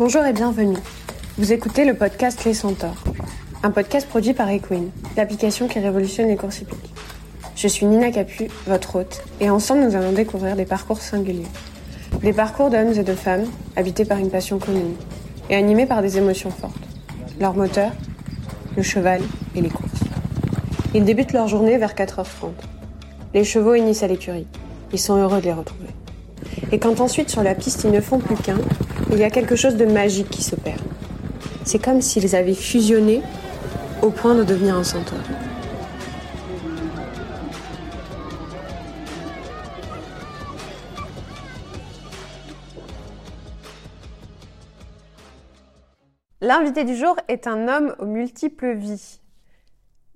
Bonjour et bienvenue. Vous écoutez le podcast Les Centaures, un podcast produit par Equine, l'application qui révolutionne les courses hippiques. Je suis Nina Capu, votre hôte, et ensemble nous allons découvrir des parcours singuliers. Des parcours d'hommes et de femmes habités par une passion commune et animés par des émotions fortes. Leur moteur, le cheval et les courses. Ils débutent leur journée vers 4h30. Les chevaux unissent à l'écurie. Ils sont heureux de les retrouver. Et quand ensuite sur la piste ils ne font plus qu'un, il y a quelque chose de magique qui s'opère. C'est comme s'ils avaient fusionné au point de devenir un centaure. L'invité du jour est un homme aux multiples vies.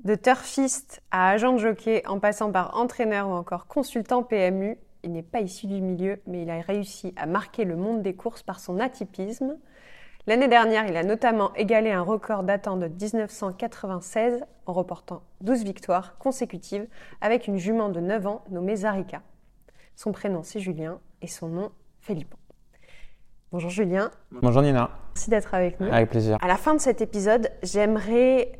De turfiste à agent de jockey, en passant par entraîneur ou encore consultant PMU, il n'est pas issu du milieu, mais il a réussi à marquer le monde des courses par son atypisme. L'année dernière, il a notamment égalé un record datant de 1996 en reportant 12 victoires consécutives avec une jument de 9 ans nommée Zarika. Son prénom c'est Julien et son nom Philippe. Bonjour Julien. Bonjour Nina. Merci d'être avec nous. Avec plaisir. À la fin de cet épisode, j'aimerais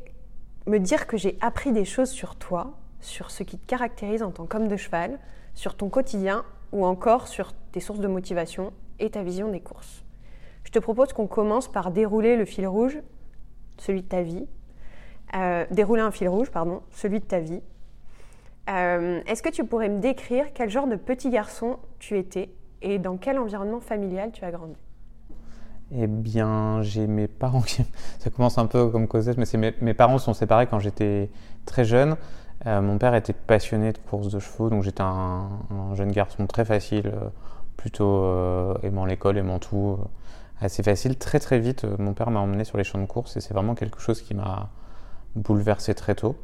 me dire que j'ai appris des choses sur toi, sur ce qui te caractérise en tant qu'homme de cheval, sur ton quotidien ou encore sur tes sources de motivation et ta vision des courses. Je te propose qu'on commence par dérouler le fil rouge, celui de ta vie. Euh, dérouler un fil rouge, pardon, celui de ta vie. Euh, Est-ce que tu pourrais me décrire quel genre de petit garçon tu étais et dans quel environnement familial tu as grandi? Eh bien, j'ai mes parents qui. Ça commence un peu comme Cosette, mais mes, mes parents sont séparés quand j'étais très jeune. Euh, mon père était passionné de courses de chevaux, donc j'étais un, un, jeune garçon très facile, euh, plutôt euh, aimant l'école, aimant tout, euh, assez facile. Très très vite, mon père m'a emmené sur les champs de course et c'est vraiment quelque chose qui m'a bouleversé très tôt.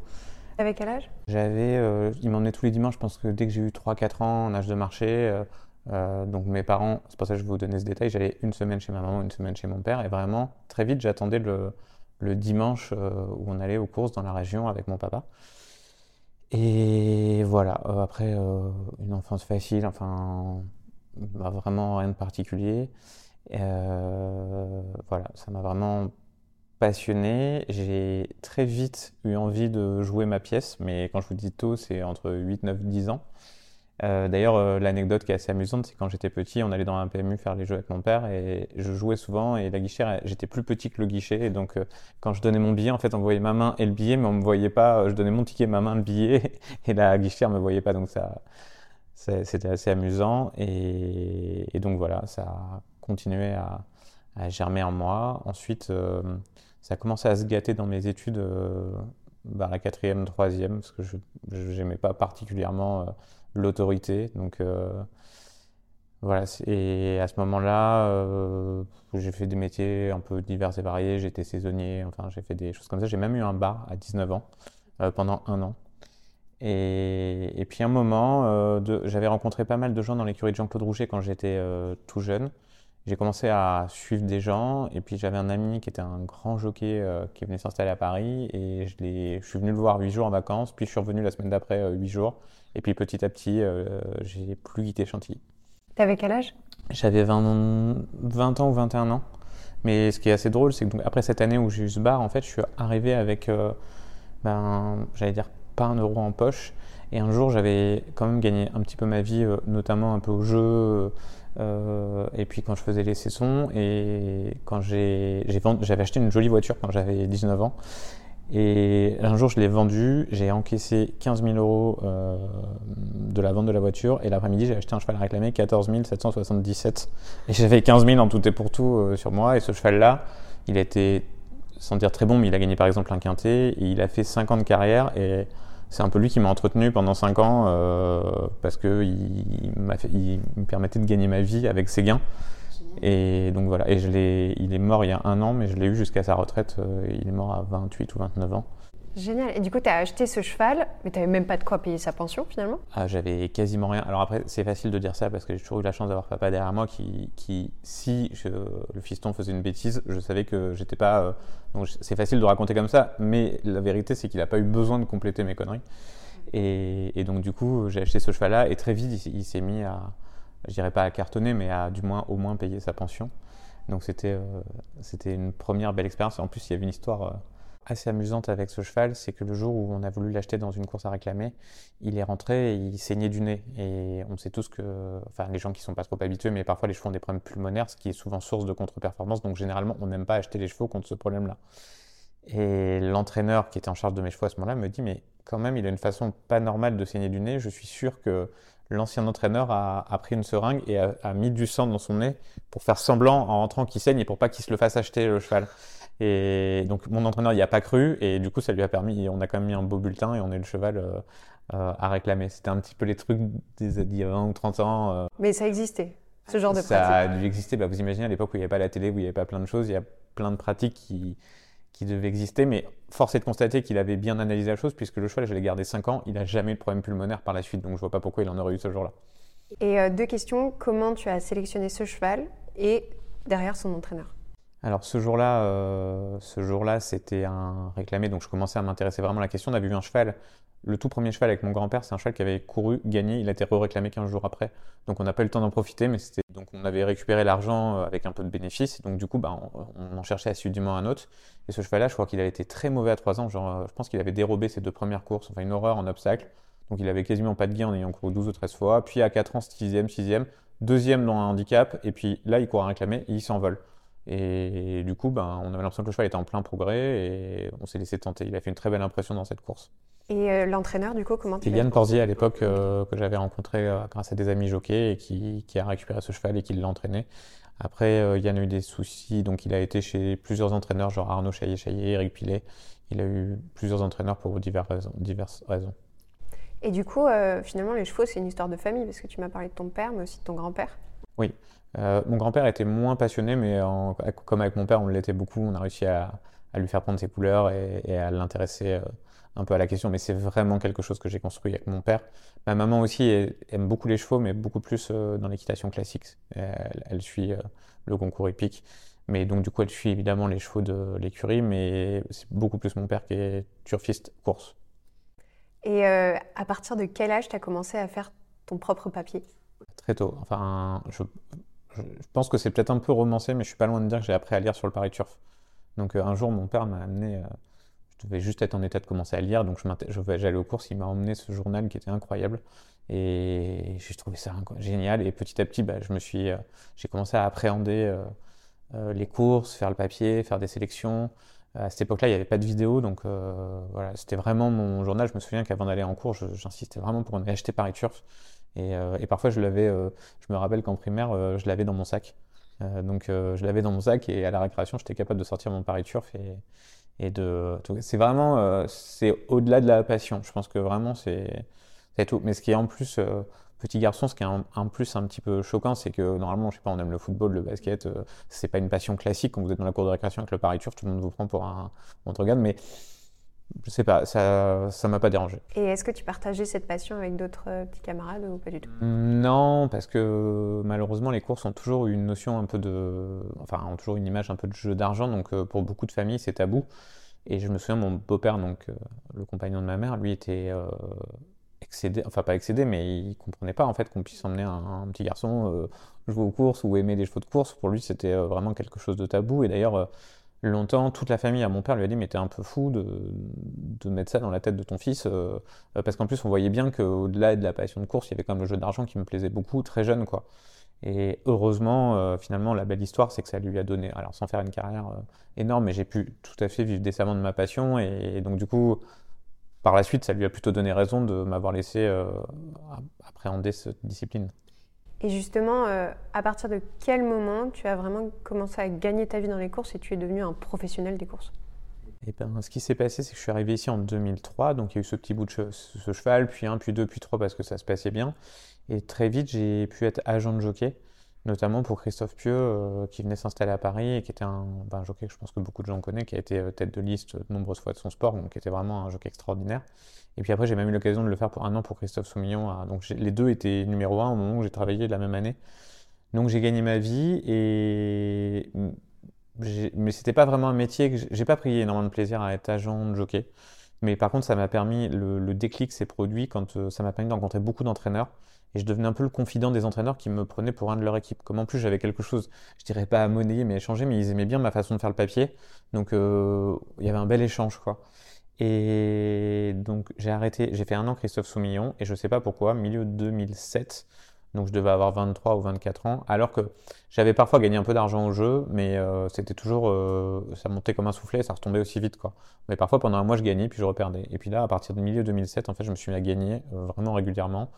Avec quel âge? J'avais. Il m'emmenait tous les dimanches, je pense que dès que j'ai eu 3-4 ans, en âge de marché. Donc mes parents, c'est pour ça que je vais vous donner ce détail, j'allais une semaine chez ma maman, une semaine chez mon père, et vraiment très vite j'attendais le, le, dimanche où on allait aux courses dans la région avec mon papa. Et voilà, euh, après une enfance facile, enfin bah, vraiment rien de particulier. voilà, ça m'a vraiment passionné. J'ai très vite eu envie de jouer ma pièce, mais quand je vous dis tôt, c'est entre 8, 9, 10 ans. Euh, D'ailleurs, euh, l'anecdote qui est assez amusante, c'est quand j'étais petit, on allait dans un PMU faire les jeux avec mon père et je jouais souvent et la guichère, j'étais plus petit que le guichet et donc euh, quand je donnais mon billet, en fait, on voyait ma main et le billet, mais on me voyait pas. Je donnais mon ticket, ma main, le billet et la guichère me voyait pas, donc ça, c'était assez amusant et, donc voilà, ça a continué à, germer en moi. Ensuite, ça a commencé à se gâter dans mes études. Bah, la quatrième, troisième, parce que je n'aimais pas particulièrement l'autorité. Donc euh, voilà, et à ce moment-là, euh, j'ai fait des métiers un peu divers et variés. J'étais saisonnier, enfin j'ai fait des choses comme ça. J'ai même eu un bar à 19 ans euh, pendant un an. Et, puis un moment, j'avais rencontré pas mal de gens dans l'écurie de Jean-Claude Rouget quand j'étais tout jeune. J'ai commencé à suivre des gens et puis j'avais un ami qui était un grand jockey qui venait s'installer à Paris et je, je, suis venu le voir 8 jours en vacances, puis je suis revenu la semaine d'après 8 jours et puis petit à petit, euh, j'ai plus quitté Chantilly. T'avais quel âge? J'avais 20, 20, ans ou 21 ans. Mais ce qui est assez drôle, c'est que donc, après cette année où j'ai eu ce bar, en fait, je suis arrivé avec, euh, ben, j'allais dire, pas un euro en poche. Et un jour, j'avais quand même gagné un petit peu ma vie, euh, notamment un peu au jeu. Euh, et puis quand je faisais les sessons et quand j'ai j'avais acheté une jolie voiture quand j'avais 19 ans et un jour, je l'ai vendu, j'ai encaissé 15 000 euros euh, de la vente de la voiture, et l'après-midi, j'ai acheté un cheval à réclamer, 14 777. Et j'avais 15 000 en tout et pour tout euh, sur moi, et ce cheval-là, il été, sans dire très bon, mais il a gagné par exemple un quintet, et il a fait 5 ans de carrière, et c'est un peu lui qui m'a entretenu pendant 5 ans, euh, parce qu'il il, il me permettait de gagner ma vie avec ses gains. Et donc voilà, et je il est mort il y a un an, mais je l'ai eu jusqu'à sa retraite. Euh, il est mort à 28 ou 29 ans. Génial. Et du coup, tu as acheté ce cheval, mais tu n'avais même pas de quoi payer sa pension finalement? Ah, J'avais quasiment rien. Alors après, c'est facile de dire ça parce que j'ai toujours eu la chance d'avoir papa derrière moi qui, qui si je, le fiston faisait une bêtise, je savais que j'étais pas. Euh, donc c'est facile de raconter comme ça, mais la vérité, c'est qu'il n'a pas eu besoin de compléter mes conneries. Et, et donc du coup, j'ai acheté ce cheval-là et très vite, il, il s'est mis à je dirais pas à cartonner, mais à du moins au moins payer sa pension. Donc c'était c'était une première belle expérience. En plus, il y avait une histoire assez amusante avec ce cheval, c'est que le jour où on a voulu l'acheter dans une course à réclamer, il est rentré et il saignait du nez. Et on sait tous que, enfin les gens qui sont pas trop habitués, mais parfois les chevaux ont des problèmes pulmonaires, ce qui est souvent source de contre-performance. Donc généralement, on n'aime pas acheter les chevaux contre ce problème-là. Et l'entraîneur qui était en charge de mes chevaux à ce moment-là me dit, mais quand même, il a une façon pas normale de saigner du nez. Je suis sûr que l'ancien entraîneur a, pris une seringue et a, a, mis du sang dans son nez pour faire semblant en rentrant qu'il saigne et pour pas qu'il se le fasse acheter le cheval. Et donc mon entraîneur n'y a pas cru et du coup ça lui a permis, on a quand même mis un beau bulletin et on a eu le cheval euh, euh, à réclamer. C'était un petit peu les trucs d'il y a 20 ou 30 ans. Euh. Mais ça existait, ce genre de pratique Ça a dû exister, bah, vous imaginez à l'époque où il n'y avait pas la télé, où il n'y avait pas plein de choses, il y a plein de pratiques qui, qui devaient exister, mais force est de constater qu'il avait bien analysé la chose puisque le cheval, je l'ai gardé 5 ans, il n'a jamais eu de problème pulmonaire par la suite, donc je vois pas pourquoi il en aurait eu ce jour-là. Et deux questions, comment tu as sélectionné ce cheval et derrière son entraîneur? Alors ce jour-là, euh, ce jour-là, c'était un réclamé, donc je commençais à m'intéresser vraiment à la question. On avait vu un cheval, le tout premier cheval avec mon grand-père, c'est un cheval qui avait couru, gagné, il a été réclamé 15 jours après. Donc on n'a pas eu le temps d'en profiter, mais donc on avait récupéré l'argent euh, avec un peu de bénéfice, donc du coup, bah, on, en cherchait assidûment un autre. Et ce cheval-là, je crois qu'il avait été très mauvais à 3 ans. Euh, je pense qu'il avait dérobé ses deux premières courses, enfin une horreur en obstacle. Donc il avait quasiment pas de gain en ayant couru 12 ou 13 fois. Puis à 4 ans, 6e, 6e, deuxième dans un handicap, et puis là, il court à réclamer et il s'envole. Et, du coup, ben, on avait l'impression que le cheval était en plein progrès et on s'est laissé tenter. Il a fait une très belle impression dans cette course. Et euh, l'entraîneur, du coup, comment C'était Yann Corsier à l'époque euh, que j'avais rencontré euh, grâce à des amis jockeys et qui, qui, a récupéré ce cheval et qui l'a entraîné. Après, Yann a eu des soucis, donc il a été chez plusieurs entraîneurs, genre Arnaud Chaillet-Chaillet, Eric Pilet. Il a eu plusieurs entraîneurs pour diverses raisons. Diverses raisons. Et du coup, finalement, les chevaux, c'est une histoire de famille, parce que tu m'as parlé de ton père, mais aussi de ton grand-père. Oui, euh, mon grand-père était moins passionné, mais comme avec mon père, on l'était beaucoup. On a réussi à, lui faire prendre ses couleurs et, à l'intéresser euh, un peu à la question. Mais c'est vraiment quelque chose que j'ai construit avec mon père. Ma maman aussi aime beaucoup les chevaux, mais beaucoup plus euh, dans l'équitation classique. Elle, suit le concours épique. Mais donc, du coup, elle suit évidemment les chevaux de l'écurie, mais c'est beaucoup plus mon père qui est turfiste course. Et à partir de quel âge tu as commencé à faire ton propre papier? Très tôt. Enfin, je, je pense que c'est peut-être un peu romancé, mais je suis pas loin de dire que j'ai appris à lire sur le Paris Turf. Donc euh, un jour, mon père m'a amené, euh, je devais juste être en état de commencer à lire, donc j'allais aux courses, il m'a emmené ce journal qui était incroyable. Et j'ai trouvé ça génial. Et petit à petit, bah, je me suis, euh, j'ai commencé à appréhender les courses, faire le papier, faire des sélections. À cette époque-là, il n'y avait pas de vidéo, donc voilà, c'était vraiment mon journal. Je me souviens qu'avant d'aller en cours, j'insistais vraiment pour acheté Paris Turf. Euh, et, parfois, je l'avais, euh, je me rappelle qu'en primaire, euh, je l'avais dans mon sac. donc, je l'avais dans mon sac et à la récréation, j'étais capable de sortir mon Paris Turf et, et de. C'est vraiment, c'est au-delà de la passion. Je pense que vraiment, c'est tout. Mais ce qui est en plus petit garçon, ce qui est en, plus un petit peu choquant, c'est que normalement, je sais pas, on aime le football, le basket, c'est pas une passion classique quand vous êtes dans la cour de récréation avec le Paris Turf, tout le monde vous prend pour un, on te regarde, mais je sais pas, ça ça m'a pas dérangé. Et est-ce que tu partageais cette passion avec d'autres euh, petits camarades ou pas du tout? Non, parce que malheureusement les courses ont toujours une notion un peu de, enfin ont toujours une image un peu de jeu d'argent, donc euh, pour beaucoup de familles c'est tabou. Et je me souviens mon beau-père, donc euh, le compagnon de ma mère, lui était excédé, enfin pas excédé, mais il comprenait pas en fait qu'on puisse emmener un, petit garçon jouer aux courses ou aimer les chevaux de course. Pour lui c'était vraiment quelque chose de tabou. Et d'ailleurs longtemps, toute la famille à mon père lui a dit mais t'es un peu fou de, de, mettre ça dans la tête de ton fils euh, euh, parce qu'en plus on voyait bien qu'au-delà de la passion de course il y avait quand même le jeu d'argent qui me plaisait beaucoup très jeune quoi. Et heureusement euh, finalement la belle histoire c'est que ça lui a donné alors sans faire une carrière énorme mais j'ai pu tout à fait vivre décemment de ma passion et, donc du coup par la suite ça lui a plutôt donné raison de m'avoir laissé appréhender cette discipline et justement, euh, à partir de quel moment tu as vraiment commencé à gagner ta vie dans les courses et tu es devenu un professionnel des courses? Et eh ben, ce qui s'est passé, c'est que je suis arrivé ici en 2003, donc il y a eu ce petit bout de ce cheval, puis un, puis deux, puis trois, parce que ça se passait bien. Et très vite, j'ai pu être agent de jockey notamment pour Christophe Pieux, euh, qui venait s'installer à Paris et qui était un, ben, jockey que je pense que beaucoup de gens connaissent, qui a été euh, tête de liste de nombreuses fois de son sport, donc qui était vraiment un jockey extraordinaire. Et puis après, j'ai même eu l'occasion de le faire pour un an pour Christophe Soumillon. donc les deux étaient numéro un au moment où j'ai travaillé la même année. Donc j'ai gagné ma vie et mais c'était pas vraiment un métier que j'ai pas pris énormément de plaisir à être agent de jockey. Mais par contre, ça m'a permis le, déclic s'est produit quand euh, ça m'a permis de rencontrer beaucoup d'entraîneurs et je devenais un peu le confident des entraîneurs qui me prenaient pour un de leur équipe. Comme en plus j'avais quelque chose, je dirais pas à monnayer, mais à échanger, mais ils aimaient bien ma façon de faire le papier. Donc euh, il y avait un bel échange, quoi. Et donc j'ai arrêté, j'ai fait un an Christophe Soumillon, et je sais pas pourquoi, milieu 2007, donc je devais avoir 23 ou 24 ans, alors que j'avais parfois gagné un peu d'argent au jeu, mais euh, c'était toujours, euh, ça montait comme un soufflet, ça retombait aussi vite, quoi. Mais parfois pendant un mois je gagnais, puis je reperdais. Et puis là, à partir du milieu 2007, en fait, je me suis mis à gagner vraiment régulièrement.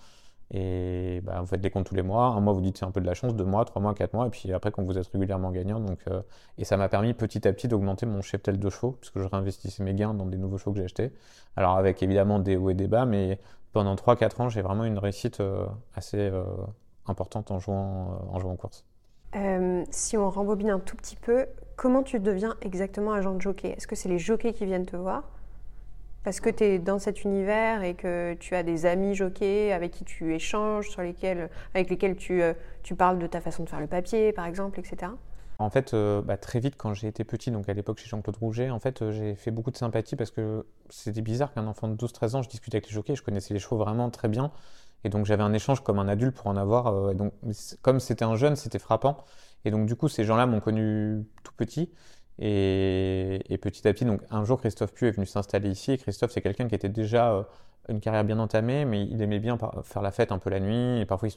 Et bah, vous faites des comptes tous les mois. Un mois, vous dites c'est un peu de la chance, deux mois, trois mois, quatre mois. Et puis après, quand vous êtes régulièrement gagnant. Donc, euh, et ça m'a permis petit à petit d'augmenter mon cheptel de chevaux, puisque je réinvestissais mes gains dans des nouveaux chevaux que j'ai achetés. Alors, avec évidemment des hauts et des bas, mais pendant 3-4 ans, j'ai vraiment une réussite euh, assez euh, importante en jouant, en course. si on rembobine un tout petit peu, comment tu deviens exactement agent de jockey? Est-ce que c'est les jockeys qui viennent te voir? Parce que tu es dans cet univers et que tu as des amis jockeys avec qui tu échanges, lesquels, avec lesquels tu, euh, tu parles de ta façon de faire le papier, par exemple, etc. En fait, euh, bah, très vite, quand j'ai été petit, donc à l'époque chez Jean-Claude Rouget, en fait, euh, j'ai fait beaucoup de sympathie parce que c'était bizarre qu'un enfant de 12-13 ans, je discutais avec les jockeys, je connaissais les chevaux vraiment très bien. Et donc j'avais un échange comme un adulte pour en avoir. donc, comme c'était un jeune, c'était frappant. Et donc du coup, ces gens-là m'ont connu tout petit. Et, petit à petit, donc un jour, Christophe Pue est venu s'installer ici. Christophe, c'est quelqu'un qui était déjà euh, une carrière bien entamée, mais il aimait bien faire la fête un peu la nuit. Et parfois,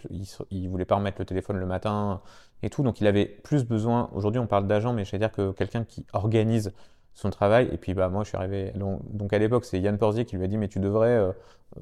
il, ne voulait pas remettre le téléphone le matin et tout. Donc, il avait plus besoin. Aujourd'hui, on parle d'agent, mais je veux dire que quelqu'un qui organise son travail. Et puis, bah, moi, je suis arrivé. Donc, à l'époque, c'est Yann Porzier qui lui a dit Mais tu devrais euh,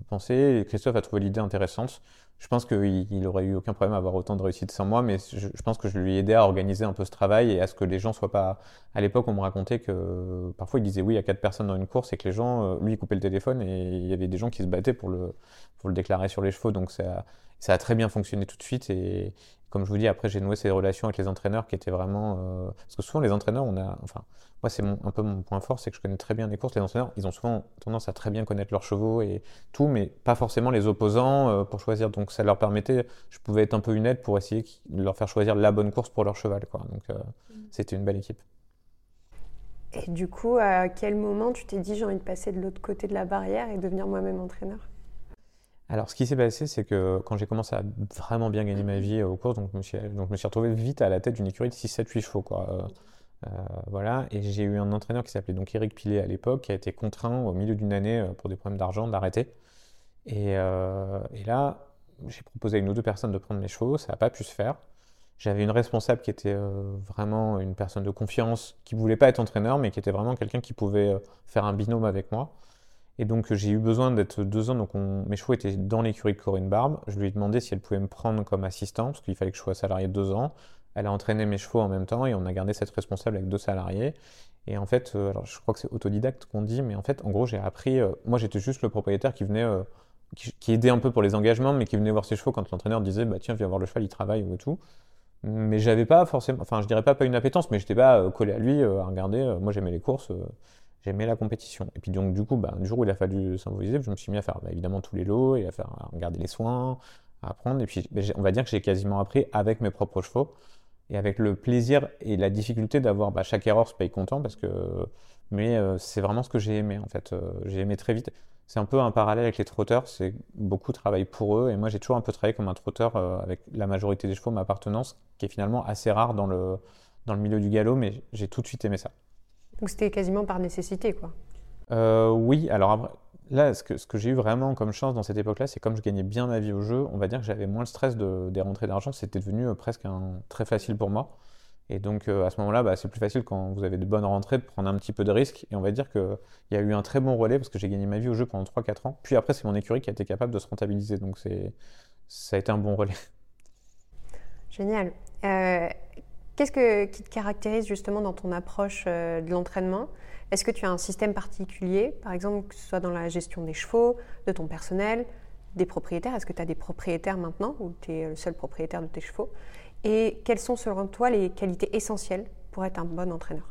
penser. Et Christophe a trouvé l'idée intéressante je pense qu'il il aurait eu aucun problème à avoir autant de réussite sans moi, mais je, pense que je lui ai aidé à organiser un peu ce travail et à ce que les gens soient pas. À l'époque, on me racontait que parfois il disait oui à quatre personnes dans une course et que les gens, euh, lui, il coupait le téléphone et il y avait des gens qui se battaient pour le, pour le déclarer sur les chevaux. Donc ça, ça a très bien fonctionné tout de suite et comme je vous dis, après j'ai noué ces relations avec les entraîneurs qui étaient vraiment. Euh, parce que souvent les entraîneurs, on a. Enfin, moi, c'est un peu mon point fort, c'est que je connais très bien les courses. Les entraîneurs, ils ont souvent tendance à très bien connaître leurs chevaux et tout, mais pas forcément les opposants euh, pour choisir. Donc, ça leur permettait, je pouvais être un peu une aide pour essayer de leur faire choisir la bonne course pour leur cheval. Quoi. Donc, euh, mm. c'était une belle équipe. Et du coup, à quel moment tu t'es dit j'ai envie de passer de l'autre côté de la barrière et devenir moi-même entraîneur? Alors, ce qui s'est passé, c'est que quand j'ai commencé à vraiment bien gagner ma vie aux courses, donc je me suis, donc je me suis retrouvé vite à la tête d'une écurie de 6, 7, 8 chevaux. Quoi. Euh, euh, voilà, et j'ai eu un entraîneur qui s'appelait donc Eric Pilet à l'époque, qui a été contraint au milieu d'une année euh, pour des problèmes d'argent d'arrêter. Et, euh, et, là, j'ai proposé à une ou deux personnes de prendre mes chevaux, ça n'a pas pu se faire. J'avais une responsable qui était vraiment une personne de confiance, qui voulait pas être entraîneur, mais qui était vraiment quelqu'un qui pouvait faire un binôme avec moi. Et donc j'ai eu besoin d'être deux ans, donc mes chevaux étaient dans l'écurie de Corinne Barbe. Je lui ai demandé si elle pouvait me prendre comme assistant, parce qu'il fallait que je sois salarié deux ans. Elle a entraîné mes chevaux en même temps et on a gardé cette responsable avec deux salariés. Et en fait, euh, alors je crois que c'est autodidacte qu'on dit, mais en fait, en gros, j'ai appris. Euh, moi, j'étais juste le propriétaire qui venait, euh, qui, aidait un peu pour les engagements, mais qui venait voir ses chevaux quand l'entraîneur disait, bah tiens, viens voir le cheval, il travaille ou tout. Mais j'avais pas forcément, enfin, je dirais pas pas une appétence, mais j'étais pas collé à lui à regarder. moi, j'aimais les courses, j'aimais la compétition. Et puis donc, du coup, bah, jour où il a fallu s'improviser, je me suis mis à faire bah, évidemment tous les lots et à faire à regarder les soins, à apprendre. Et puis, bah, on va dire que j'ai quasiment appris avec mes propres chevaux et avec le plaisir et la difficulté d'avoir bah, chaque erreur se paye content parce que mais euh, c'est vraiment ce que j'ai aimé en fait euh, j'ai aimé très vite c'est un peu un parallèle avec les trotteurs c'est beaucoup travaillent pour eux et moi j'ai toujours un peu travaillé comme un trotteur euh, avec la majorité des chevaux ma appartenance qui est finalement assez rare dans le dans le milieu du galop mais j'ai tout de suite aimé ça donc c'était quasiment par nécessité quoi oui alors après là, ce que, ce que j'ai eu vraiment comme chance dans cette époque-là, c'est comme je gagnais bien ma vie au jeu, on va dire que j'avais moins le stress de, des rentrées d'argent, c'était devenu euh, presque un, très facile pour moi. Et donc euh, à ce moment-là, bah, c'est plus facile quand vous avez de bonnes rentrées de prendre un petit peu de risques. Et on va dire qu'il y a eu un très bon relais parce que j'ai gagné ma vie au jeu pendant 3-4 ans. Puis après, c'est mon écurie qui a été capable de se rentabiliser. Donc ça a été un bon relais. Génial. Euh, qu'est-ce que, qui te caractérise justement dans ton approche de l'entraînement? Est-ce que tu as un système particulier, par exemple, que ce soit dans la gestion des chevaux, de ton personnel, des propriétaires? Est-ce que tu as des propriétaires maintenant ou tu es le seul propriétaire de tes chevaux? Et quelles sont selon toi les qualités essentielles pour être un bon entraîneur?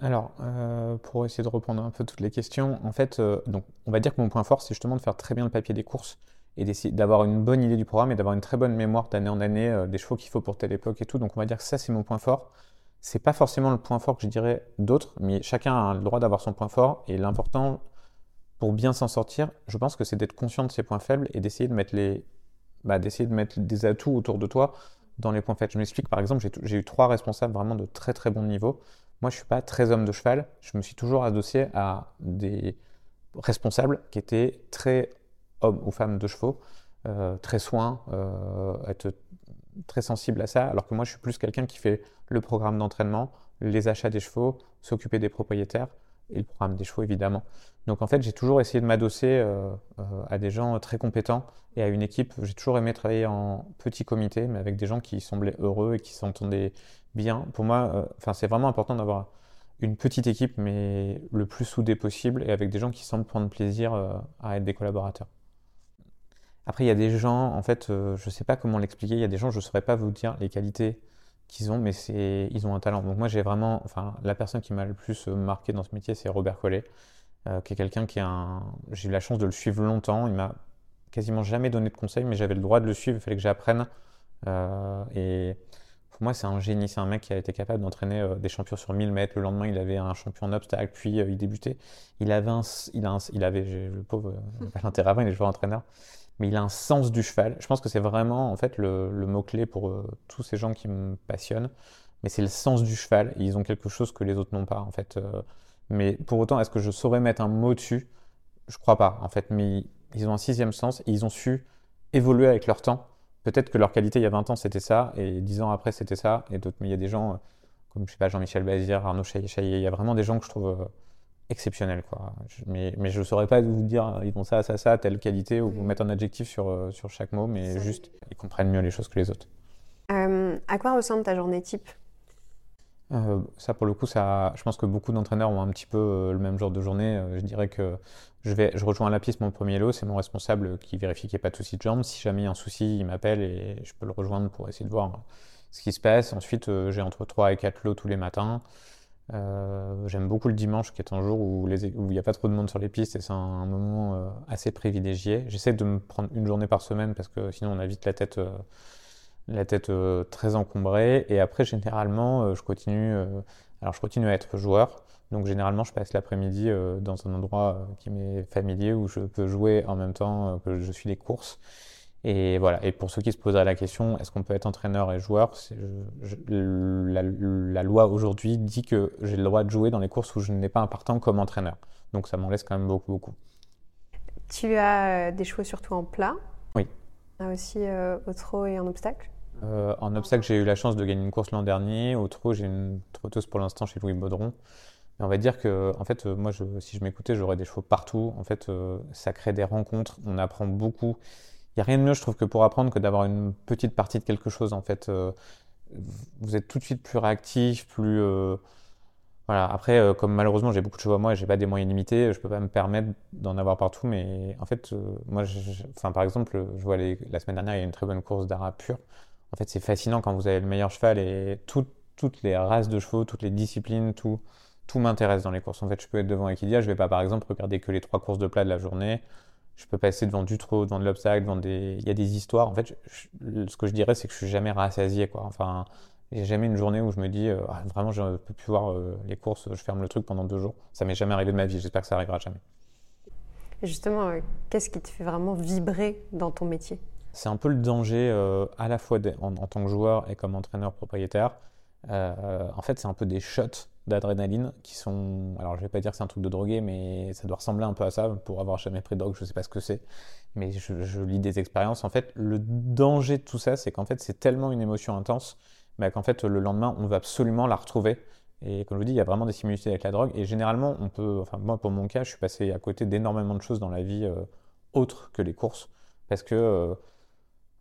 Alors, euh, pour essayer de reprendre un peu toutes les questions, en fait, euh, donc, on va dire que mon point fort, c'est justement de faire très bien le papier des courses et d'avoir une bonne idée du programme et d'avoir une très bonne mémoire d'année en année euh, des chevaux qu'il faut pour telle époque et tout. Donc, on va dire que ça, c'est mon point fort c'est pas forcément le point fort que je dirais d'autres, mais chacun a le droit d'avoir son point fort. Et l'important pour bien s'en sortir, je pense que c'est d'être conscient de ses points faibles et d'essayer de mettre les bah, d'essayer de mettre des atouts autour de toi dans les points faibles. Je m'explique, par exemple, j'ai eu trois responsables vraiment de très très bon niveau. Moi, je ne suis pas très homme de cheval. Je me suis toujours adossé à des responsables qui étaient très hommes ou femmes de chevaux, euh, très soins, euh, être très sensible à ça, alors que moi, je suis plus quelqu'un qui fait le programme d'entraînement, les achats des chevaux, s'occuper des propriétaires et le programme des chevaux, évidemment. Donc, en fait, j'ai toujours essayé de m'adosser euh, à des gens très compétents et à une équipe. J'ai toujours aimé travailler en petit comité, mais avec des gens qui semblaient heureux et qui s'entendaient bien. Pour moi, enfin, c'est vraiment important d'avoir une petite équipe, mais le plus soudée possible et avec des gens qui semblent prendre plaisir à être des collaborateurs. Après, il y a des gens, en fait, euh, je ne sais pas comment l'expliquer, il y a des gens, je ne saurais pas vous dire les qualités qu'ils ont, mais ils ont un talent. Donc moi, j'ai vraiment, enfin, la personne qui m'a le plus euh, marqué dans ce métier, c'est Robert Collet, euh, qui est quelqu'un qui a un... J'ai eu la chance de le suivre longtemps, il m'a quasiment jamais donné de conseils, mais j'avais le droit de le suivre, il fallait que j'apprenne. et pour moi, c'est un génie, c'est un mec qui a été capable d'entraîner des champions sur 1000 mètres. Le lendemain, il avait un champion en obstacle, puis il débutait. Il avait, un, il, a il avait, le pauvre, pas l'intérêt avant, il est joueur entraîneur mais il a un sens du cheval. Je pense que c'est vraiment en fait le, mot-clé pour euh, tous ces gens qui me passionnent. Mais c'est le sens du cheval. ils ont quelque chose que les autres n'ont pas en fait. Euh. mais pour autant, est-ce que je saurais mettre un mot dessus? Je crois pas en fait. Mais ils ont un sixième sens et ils ont su évoluer avec leur temps. Peut-être que leur qualité il y a 20 ans c'était ça et 10 ans après c'était ça et d'autres. Mais il y a des gens euh, comme je sais pas Jean-Michel Bazir, Arnaud Chaillet, il y a vraiment des gens que je trouve exceptionnel. Quoi. Mais, mais je ne saurais pas vous dire, ils vont ça, ça, ça, telle qualité, ou vous mm. mettre un adjectif sur, euh, sur chaque mot, mais juste, ils comprennent mieux les choses que les autres. Euh, à quoi ressemble ta journée type? Euh, ça, pour le coup, ça, je pense que beaucoup d'entraîneurs ont un petit peu le même genre de journée. je dirais que je, vais, je rejoins à la piste mon premier lot, c'est mon responsable qui vérifie qu'il n'y a pas de souci de jambes. Si jamais il y a un souci, il m'appelle et je peux le rejoindre pour essayer de voir ce qui se passe. Ensuite, j'ai entre 3 et 4 lots tous les matins. Euh, j'aime beaucoup le dimanche, qui est un jour où il n'y a pas trop de monde sur les pistes et c'est un, moment euh, assez privilégié. J'essaie de me prendre une journée par semaine parce que sinon on a vite la tête, euh, la tête très encombrée. Et après, généralement, je continue. alors, je continue à être joueur. Donc, généralement, je passe l'après-midi dans un endroit qui m'est familier où je peux jouer en même temps que je suis les courses. Et voilà. Et pour ceux qui se poseraient la question, est-ce qu'on peut être entraîneur et joueur la, loi aujourd'hui dit que j'ai le droit de jouer dans les courses où je n'ai pas un partant comme entraîneur. Donc ça m'en laisse quand même beaucoup, beaucoup. Tu as euh, des chevaux surtout en plat? Oui. Aussi euh, au et en obstacle. Euh, en obstacle, j'ai eu la chance de gagner une course l'an dernier. Au trot, j'ai une trotteuse pour l'instant chez Louis Baudron. on va dire que, en fait, moi, je, si je m'écoutais, j'aurais des chevaux partout. En fait, ça crée des rencontres. On apprend beaucoup il n'y a rien de mieux, je trouve, que pour apprendre que d'avoir une petite partie de quelque chose. En fait, euh, vous êtes tout de suite plus réactif, plus. Euh. Après, euh, comme malheureusement j'ai beaucoup de choses à moi et j'ai pas des moyens limités, je peux pas me permettre d'en avoir partout. Mais en fait, moi, enfin, par exemple, je vois la semaine dernière, il y a une très bonne course d'ara pur. En fait, c'est fascinant quand vous avez le meilleur cheval et toutes les races de chevaux, toutes les disciplines, tout, tout m'intéresse dans les courses. En fait, je peux être devant Equidia, je vais pas, par exemple, regarder que les trois courses de plat de la journée je peux passer devant du trot, devant de l'obstacle, devant des. Il y a des histoires. En fait, ce que je dirais, c'est que je suis jamais rassasié, quoi. Enfin, j'ai jamais une journée où je me dis, euh, ah, vraiment, je ne peux plus voir euh, les courses, je ferme le truc pendant deux jours. Ça m'est jamais arrivé de ma vie. J'espère que ça arrivera jamais. justement, euh, qu'est-ce qui te fait vraiment vibrer dans ton métier? C'est un peu le danger, à la fois en, en, tant que joueur et comme entraîneur propriétaire. en fait, c'est un peu des shots d'adrénaline qui sont. Alors, je vais pas dire que c'est un truc de drogué, mais ça doit ressembler un peu à ça. Pour avoir jamais pris de drogue, je sais pas ce que c'est. Mais je, lis des expériences. En fait, le danger de tout ça, c'est qu'en fait, c'est tellement une émotion intense bah, qu'en fait, le lendemain, on va absolument la retrouver. Et comme je vous dis, il y a vraiment des similitudes avec la drogue. Et généralement, on peut. Enfin, moi, pour mon cas, je suis passé à côté d'énormément de choses dans la vie euh, autres que les courses. Parce que. Euh,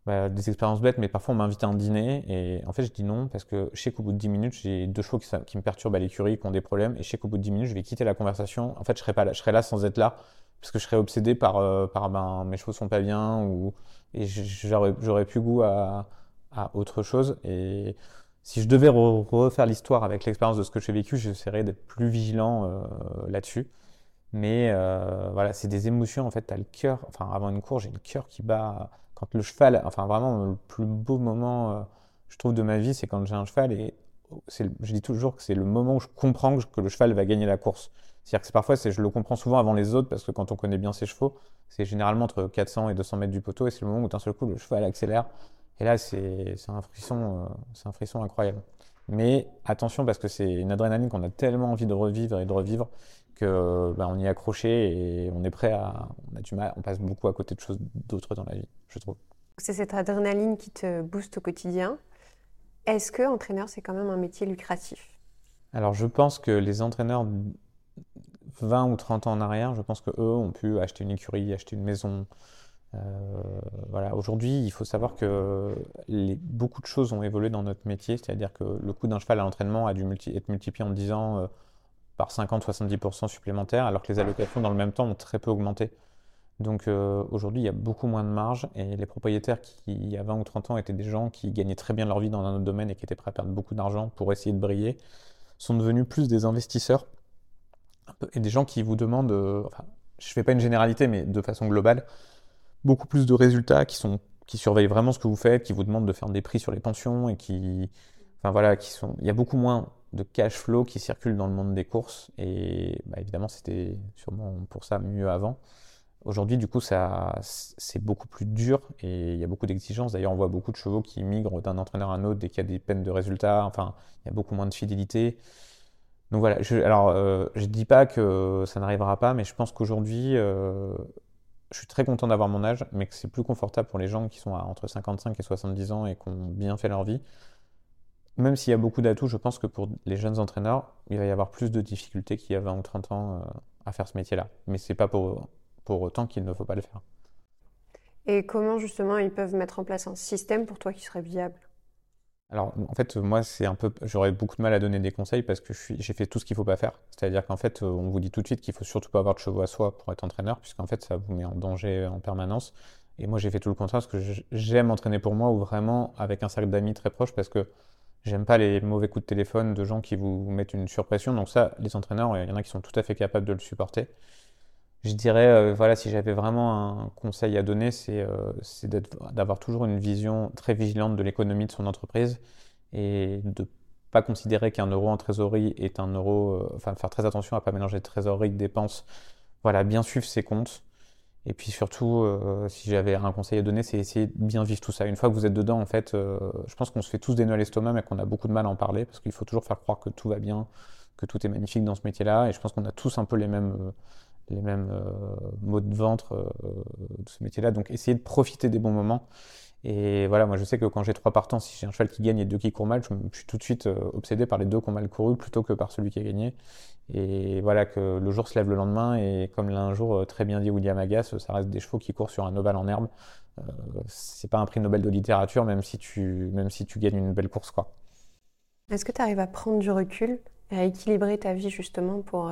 bah, des expériences bêtes, mais parfois on m'invite à un dîner et en fait je dis non parce que je sais qu'au bout de 10 minutes j'ai deux chevaux qui, me perturbent à l'écurie, qui ont des problèmes et je sais qu'au bout de 10 minutes je vais quitter la conversation. En fait je serai, pas là, je serai là sans être là parce que je serai obsédé par, euh, par ben, mes chevaux sont pas bien ou, j'aurais plus goût à, à, autre chose. Et si je devais refaire l'histoire avec l'expérience de ce que j'ai vécu, j'essaierais d'être plus vigilant euh, là-dessus. Mais euh, voilà, c'est des émotions en fait. Tu as le cœur, enfin avant une course, j'ai le cœur qui bat quand le cheval, enfin vraiment le plus beau moment, euh, je trouve, de ma vie, c'est quand j'ai un cheval et je dis toujours que c'est le moment où je comprends que, le cheval va gagner la course. C'est-à-dire que parfois, je le comprends souvent avant les autres parce que quand on connaît bien ses chevaux, c'est généralement entre 400 et 200 mètres du poteau et c'est le moment où d'un seul coup le cheval accélère. Et là, c'est un, frisson, c'est un frisson incroyable. Mais attention parce que c'est une adrénaline qu'on a tellement envie de revivre et de revivre que bah, on y est accroché et on est prêt à. On a du mal, on passe beaucoup à côté de choses d'autres dans la vie, je trouve. C'est cette adrénaline qui te booste au quotidien. Est-ce que entraîneur, c'est quand même un métier lucratif? Alors, je pense que les entraîneurs 20 ou 30 ans en arrière, je pense qu'eux ont pu acheter une écurie, acheter une maison. Euh, voilà. Aujourd'hui, il faut savoir que beaucoup de choses ont évolué dans notre métier, c'est-à-dire que le coût d'un cheval à l'entraînement a dû être multiplié en 10 ans euh, par 50-70% supplémentaires, alors que les allocations dans le même temps ont très peu augmenté. Donc euh, aujourd'hui, il y a beaucoup moins de marge et les propriétaires qui, il y a 20 ou 30 ans, étaient des gens qui gagnaient très bien leur vie dans un autre domaine et qui étaient prêts à perdre beaucoup d'argent pour essayer de briller, sont devenus plus des investisseurs et des gens qui vous demandent, enfin, je ne fais pas une généralité, mais de façon globale, beaucoup plus de résultats, qui, sont, qui surveillent vraiment ce que vous faites, qui vous demandent de faire des prix sur les pensions et qui, enfin voilà, qui sont, il y a beaucoup moins de cash flow qui circule dans le monde des courses et bah, évidemment c'était sûrement pour ça mieux avant. Aujourd'hui, du coup, ça, c'est beaucoup plus dur et il y a beaucoup d'exigences. D'ailleurs, on voit beaucoup de chevaux qui migrent d'un entraîneur à un autre dès qu'il y a des peines de résultats. Enfin, il y a beaucoup moins de fidélité. Donc voilà, je, alors euh, je dis pas que ça n'arrivera pas, mais je pense qu'aujourd'hui, euh, je suis très content d'avoir mon âge, mais que c'est plus confortable pour les gens qui sont entre 55 et 70 ans et qui ont bien fait leur vie. Même s'il y a beaucoup d'atouts, je pense que pour les jeunes entraîneurs, il va y avoir plus de difficultés qu'il y a 20 ou 30 ans euh, à faire ce métier-là. Mais c'est pas pour autant qu'il ne faut pas le faire. Et comment justement ils peuvent mettre en place un système pour toi qui serait viable? Alors, en fait, moi, c'est un peu, j'aurais beaucoup de mal à donner des conseils parce que j'ai fait tout ce qu'il faut pas faire. C'est-à-dire qu'en fait, on vous dit tout de suite qu'il faut surtout pas avoir de chevaux à soi pour être entraîneur, puisqu'en fait, ça vous met en danger en permanence. Et moi, j'ai fait tout le contraire parce que j'aime entraîner pour moi ou vraiment avec un cercle d'amis très proche parce que j'aime pas les mauvais coups de téléphone de gens qui vous mettent une surpression. Donc ça, les entraîneurs, il y en a qui sont tout à fait capables de le supporter. Je dirais, euh, voilà, si j'avais vraiment un conseil à donner, c'est euh, d'avoir toujours une vision très vigilante de l'économie de son entreprise et de pas considérer qu'un euro en trésorerie est un euro, euh, enfin faire très attention à pas mélanger trésorerie de dépenses. Voilà, bien suivre ses comptes. Et puis surtout, si j'avais un conseil à donner, c'est essayer de bien vivre tout ça. Une fois que vous êtes dedans, en fait, je pense qu'on se fait tous des nœuds à l'estomac, mais qu'on a beaucoup de mal à en parler parce qu'il faut toujours faire croire que tout va bien, que tout est magnifique dans ce métier-là. Et je pense qu'on a tous un peu les mêmes les mêmes euh, maux de ventre euh, de ce métier-là. Donc essayez de profiter des bons moments. Et voilà, moi je sais que quand j'ai trois partants, si j'ai un cheval qui gagne et deux qui courent mal, je, suis tout de suite euh, obsédé par les deux qui ont mal couru plutôt que par celui qui a gagné. Et voilà que le jour se lève le lendemain et comme l'a un jour très bien dit William Agass, ça reste des chevaux qui courent sur un ovale en herbe. c'est pas un prix Nobel de littérature même si tu, même si tu gagnes une belle course quoi. Est-ce que tu arrives à prendre du recul et à équilibrer ta vie justement pour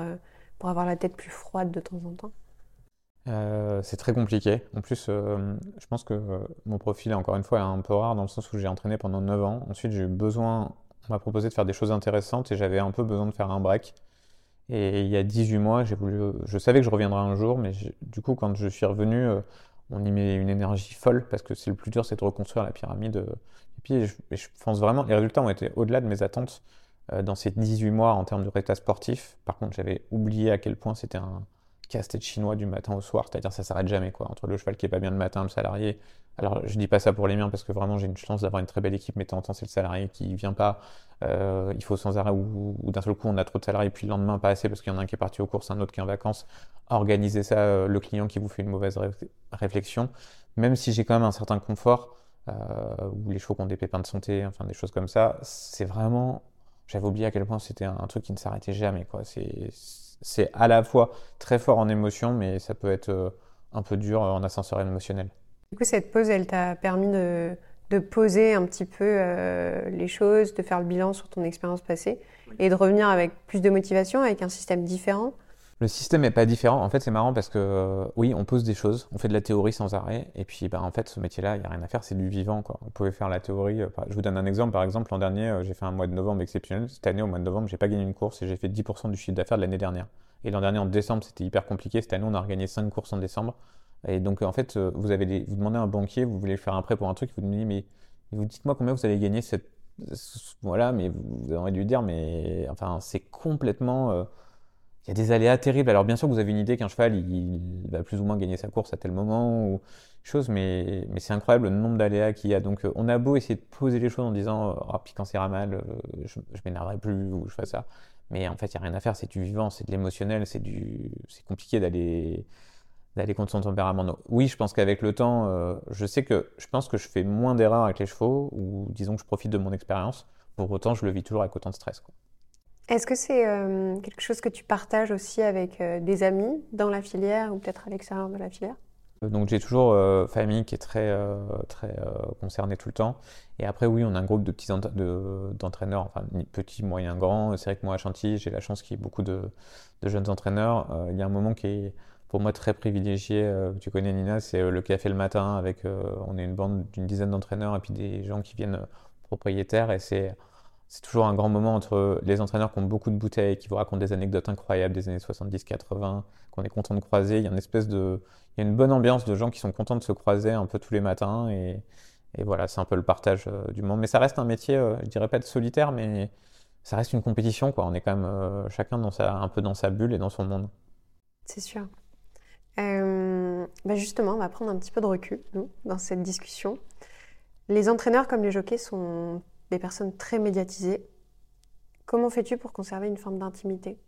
pour avoir la tête plus froide de temps en temps euh, c'est très compliqué. En plus, euh, je pense que euh, mon profil, encore une fois, est un peu rare dans le sens où j'ai entraîné pendant 9 ans. Ensuite, j'ai eu besoin, on m'a proposé de faire des choses intéressantes et j'avais un peu besoin de faire un break. Et il y a 18 mois, voulu, je savais que je reviendrais un jour, mais du coup, quand je suis revenu, on y met une énergie folle parce que c'est le plus dur, c'est de reconstruire la pyramide. Et puis, je, je pense vraiment, les résultats ont été au-delà de mes attentes. Euh, dans ces 18 mois en termes de résultats sportifs. Par contre, j'avais oublié à quel point c'était un casse-tête chinois du matin au soir, c'est-à-dire ça s'arrête jamais quoi. Entre le cheval qui est pas bien le matin, le salarié. Alors je dis pas ça pour les miens parce que vraiment j'ai une chance d'avoir une très belle équipe, mais de temps en temps c'est le salarié qui vient pas. Euh, il faut sans arrêt ou, d'un seul coup on a trop de salariés puis le lendemain pas assez parce qu'il y en a un qui est parti aux courses, un autre qui est en vacances. Organiser ça, euh, le client qui vous fait une mauvaise réflexion, même si j'ai quand même un certain confort. ou les chevaux qui ont des pépins de santé, enfin des choses comme ça, c'est vraiment j'avais oublié à quel point c'était un, truc qui ne s'arrêtait jamais. Quoi. C'est, à la fois très fort en émotion, mais ça peut être euh, un peu dur en ascenseur émotionnel. Du coup, cette pause, elle t'a permis de, de, poser un petit peu euh, les choses, de faire le bilan sur ton expérience passée et de revenir avec plus de motivation, avec un système différent? Le système n'est pas différent. En fait, c'est marrant parce que euh, oui, on pose des choses, on fait de la théorie sans arrêt, et puis bah, en fait, ce métier-là, il n'y a rien à faire, c'est du vivant. Quoi. Vous pouvez faire la théorie. Euh, je vous donne un exemple. Par exemple, l'an dernier, euh, j'ai fait un mois de novembre exceptionnel. Cette année, au mois de novembre, j'ai pas gagné une course et j'ai fait 10% du chiffre d'affaires de l'année dernière. Et l'an dernier, en décembre, c'était hyper compliqué. Cette année, on a regagné 5 courses en décembre. Et donc, en fait, vous avez vous demandez à un banquier, vous voulez faire un prêt pour un truc, vous dites, mais vous dites-moi combien vous allez gagner cette. Voilà, mais vous aurez dû dire, mais enfin, c'est complètement il y a des aléas terribles. Alors bien sûr vous avez une idée qu'un cheval, il, va plus ou moins gagner sa course à tel moment ou chose, mais, c'est incroyable le nombre d'aléas qu'il y a. Donc on a beau essayer de poser les choses en disant, oh, puis quand ira mal, je, je m'énerverai plus ou je fais ça. Mais en fait, il n'y a rien à faire, c'est du vivant, c'est de l'émotionnel, c'est du... c'est compliqué d'aller d'aller contre son tempérament. oui, je pense qu'avec le temps, euh, je sais que je pense que je fais moins d'erreurs avec les chevaux, ou disons que je profite de mon expérience. Pour autant, je le vis toujours avec autant de stress. Est-ce que c'est euh, quelque chose que tu partages aussi avec euh, des amis dans la filière ou peut-être à l'extérieur de la filière? Donc j'ai toujours famille qui est très, très concernée tout le temps. Et après oui, on a un groupe de petits d'entraîneurs, enfin petits, moyens, grands. C'est vrai que moi à Chantilly, j'ai la chance qu'il y ait beaucoup de, de jeunes entraîneurs. il y a un moment qui est pour moi très privilégié. Euh, tu connais Nina, c'est euh, le café le matin avec, euh, on est une bande d'une dizaine d'entraîneurs et puis des gens qui viennent propriétaires et c'est c'est toujours un grand moment entre les entraîneurs qui ont beaucoup de bouteilles, qui vous racontent des anecdotes incroyables des années 70-80, qu'on est content de croiser. Il y a une espèce de, il y a une bonne ambiance de gens qui sont contents de se croiser un peu tous les matins et, voilà, c'est un peu le partage du monde. Mais ça reste un métier, je dirais pas de solitaire, mais ça reste une compétition quoi. On est quand même chacun dans sa, un peu dans sa bulle et dans son monde. C'est sûr. Euh, bah justement, on va prendre un petit peu de recul, nous, dans cette discussion. Les entraîneurs comme les jockeys sont des personnes très médiatisées. Comment fais-tu pour conserver une forme d'intimité?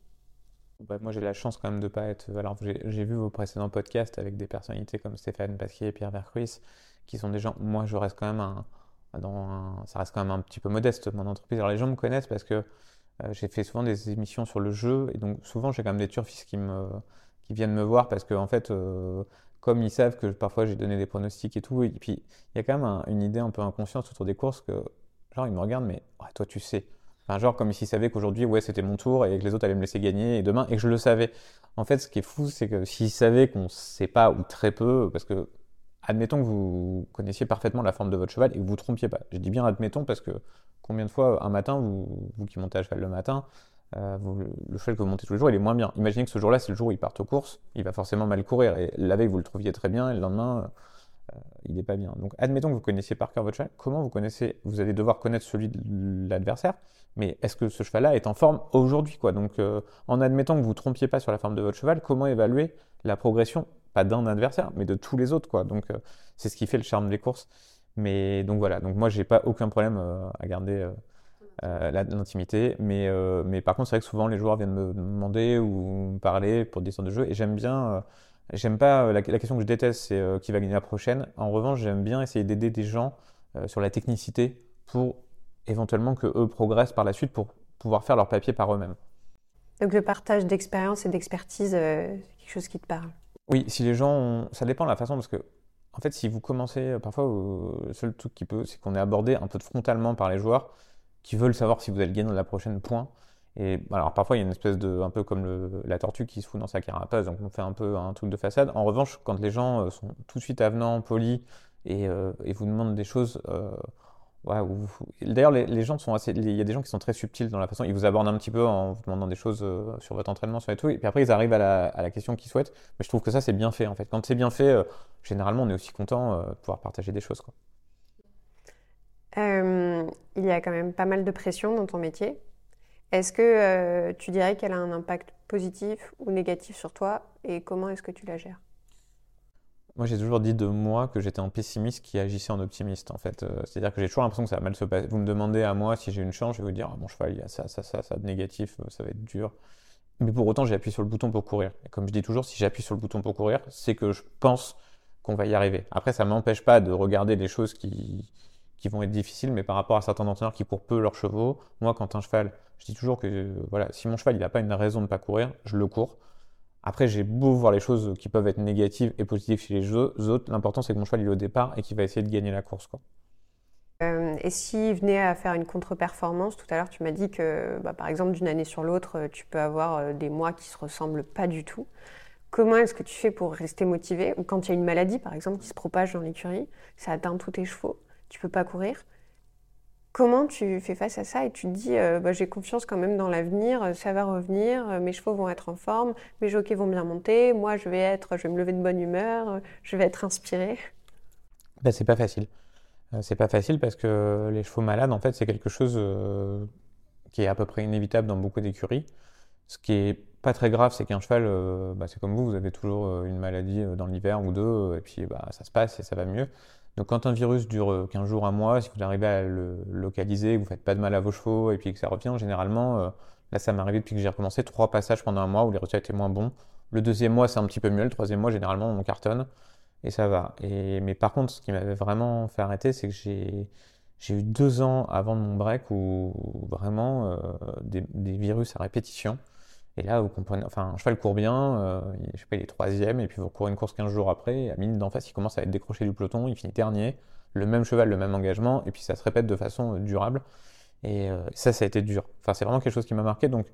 Bah, Moi, j'ai la chance quand même de ne pas être. Alors, j'ai vu vos précédents podcasts avec des personnalités comme Stéphane Pasquier et Pierre Vercruis, qui sont des gens. Moi, je reste quand même un. Dans ça reste quand même un petit peu modeste, mon entreprise. Alors, les gens me connaissent parce que euh, j'ai fait souvent des émissions sur le jeu, et donc souvent, j'ai quand même des turfistes qui viennent me voir parce que en fait, euh, comme ils savent que parfois j'ai donné des pronostics et tout, et puis il y a quand même une idée un peu inconsciente autour des courses que genre ils me regardent mais toi tu sais. Genre comme s'ils savaient qu'aujourd'hui ouais c'était mon tour et que les autres allaient me laisser gagner et demain et que je le savais. En fait, ce qui est fou, c'est que s'ils savaient qu'on ne sait pas ou très peu, parce que admettons que vous connaissiez parfaitement la forme de votre cheval et que vous vous trompiez pas. Je dis bien admettons parce que combien de fois un matin, vous, vous qui montez à cheval le matin, euh, le cheval que vous montez tous les jours, il est moins bien. Imaginez que ce jour-là, c'est le jour où il part aux courses, il va forcément mal courir. Et la veille, vous le trouviez très bien, et le lendemain, il n'est pas bien. Donc, admettons que vous connaissiez par cœur votre cheval. Comment vous connaissez Vous allez devoir connaître celui de l'adversaire, mais est-ce que ce cheval-là est en forme aujourd'hui quoi? Donc, euh, en admettant que vous ne trompiez pas sur la forme de votre cheval, comment évaluer la progression, pas d'un adversaire, mais de tous les autres quoi? Donc, c'est ce qui fait le charme des courses. Mais donc voilà, donc moi j'ai pas aucun problème à garder euh, l'intimité. Mais, euh, mais par contre, c'est vrai que souvent les joueurs viennent me demander ou me parler pour des sortes de jeux. Et j'aime bien. Euh, j'aime pas la, question que je déteste, c'est qui va gagner la prochaine. En revanche, j'aime bien essayer d'aider des gens sur la technicité pour éventuellement que eux progressent par la suite pour pouvoir faire leur papier par eux-mêmes. Donc le partage d'expérience et d'expertise, c'est quelque chose qui te parle Oui, si les gens, ont... ça dépend de la façon parce que en fait, si vous commencez, parfois, le seul truc qui peut, c'est qu'on est abordé un peu frontalement par les joueurs qui veulent savoir si vous allez gagner la prochaine point. Et alors parfois il y a une espèce de, un peu comme la tortue qui se fout dans sa carapace, donc on fait un peu un truc de façade. En revanche, quand les gens euh, sont tout de suite avenants, polis et, euh, et vous demandent des choses, euh, ouais, d'ailleurs les, gens sont assez, il y a des gens qui sont très subtils dans la façon, ils vous abordent un petit peu en vous demandant des choses sur votre entraînement, sur et tout, et puis après ils arrivent à la, à la question qu'ils souhaitent. Mais je trouve que ça c'est bien fait en fait. Quand c'est bien fait, généralement on est aussi content de pouvoir partager des choses quoi. Il y a quand même pas mal de pression dans ton métier. Est-ce que euh, tu dirais qu'elle a un impact positif ou négatif sur toi et comment est-ce que tu la gères? Moi, j'ai toujours dit de moi que j'étais un pessimiste qui agissait en optimiste, en fait. Euh, c'est-à-dire que j'ai toujours l'impression que ça va mal se passer. Vous me demandez à moi si j'ai une chance, je vais vous dire, ah, mon cheval, il y a ça, ça, ça, ça de négatif, ça va être dur. Mais pour autant, j'ai appuyé sur le bouton pour courir. Comme je dis toujours, si j'appuie sur le bouton pour courir, c'est que je pense qu'on va y arriver. Après, ça ne m'empêche pas de regarder les choses qui, qui vont être difficiles, mais par rapport à certains entraîneurs qui courent peu leurs chevaux, moi, quand un cheval, je dis toujours que voilà, si mon cheval il n'a pas une raison de ne pas courir, je le cours. Après, j'ai beau voir les choses qui peuvent être négatives et positives chez les autres, l'important c'est que mon cheval il est au départ et qu'il va essayer de gagner la course. Quoi. Euh, et s'il venait à faire une contre-performance, tout à l'heure tu m'as dit que bah, par exemple d'une année sur l'autre, tu peux avoir euh, des mois qui se ressemblent pas du tout. Comment est-ce que tu fais pour rester motivé? Ou quand il y a une maladie par exemple qui se propage dans l'écurie, ça atteint tous tes chevaux? Tu peux pas courir. Comment tu fais face à ça et tu te dis euh, bah, j'ai confiance quand même dans l'avenir, euh, ça va revenir, euh, mes chevaux vont être en forme, mes jockeys vont bien monter, moi je vais être, je vais me lever de bonne humeur, je vais être inspiré. Ben, c'est pas facile. c'est pas facile parce que les chevaux malades en fait c'est quelque chose qui est à peu près inévitable dans beaucoup d'écuries. Ce qui est pas très grave, c'est qu'un cheval, bah, c'est comme vous, vous avez toujours une maladie dans l'hiver ou deux, et puis bah, ça se passe et ça va mieux. Donc quand un virus dure 15 jours, un mois, si vous arrivez à le localiser, que vous faites pas de mal à vos chevaux et puis que ça revient, généralement, là ça m'est arrivé depuis que j'ai recommencé, trois passages pendant un mois où les résultats étaient moins bons. Le deuxième mois c'est un petit peu mieux, le troisième mois généralement on cartonne et ça va. Et, mais par contre, ce qui m'avait vraiment fait arrêter, c'est que j'ai eu deux ans avant mon break où, vraiment euh, des, virus à répétition. Et là, vous comprenez, enfin, un cheval court bien, euh, je sais pas, il est troisième, et puis vous courez une course 15 jours après, et à minute d'en face, il commence à être décroché du peloton, il finit dernier, le même cheval, le même engagement, et puis ça se répète de façon euh, durable. Et ça, ça a été dur. Enfin, c'est vraiment quelque chose qui m'a marqué. Donc,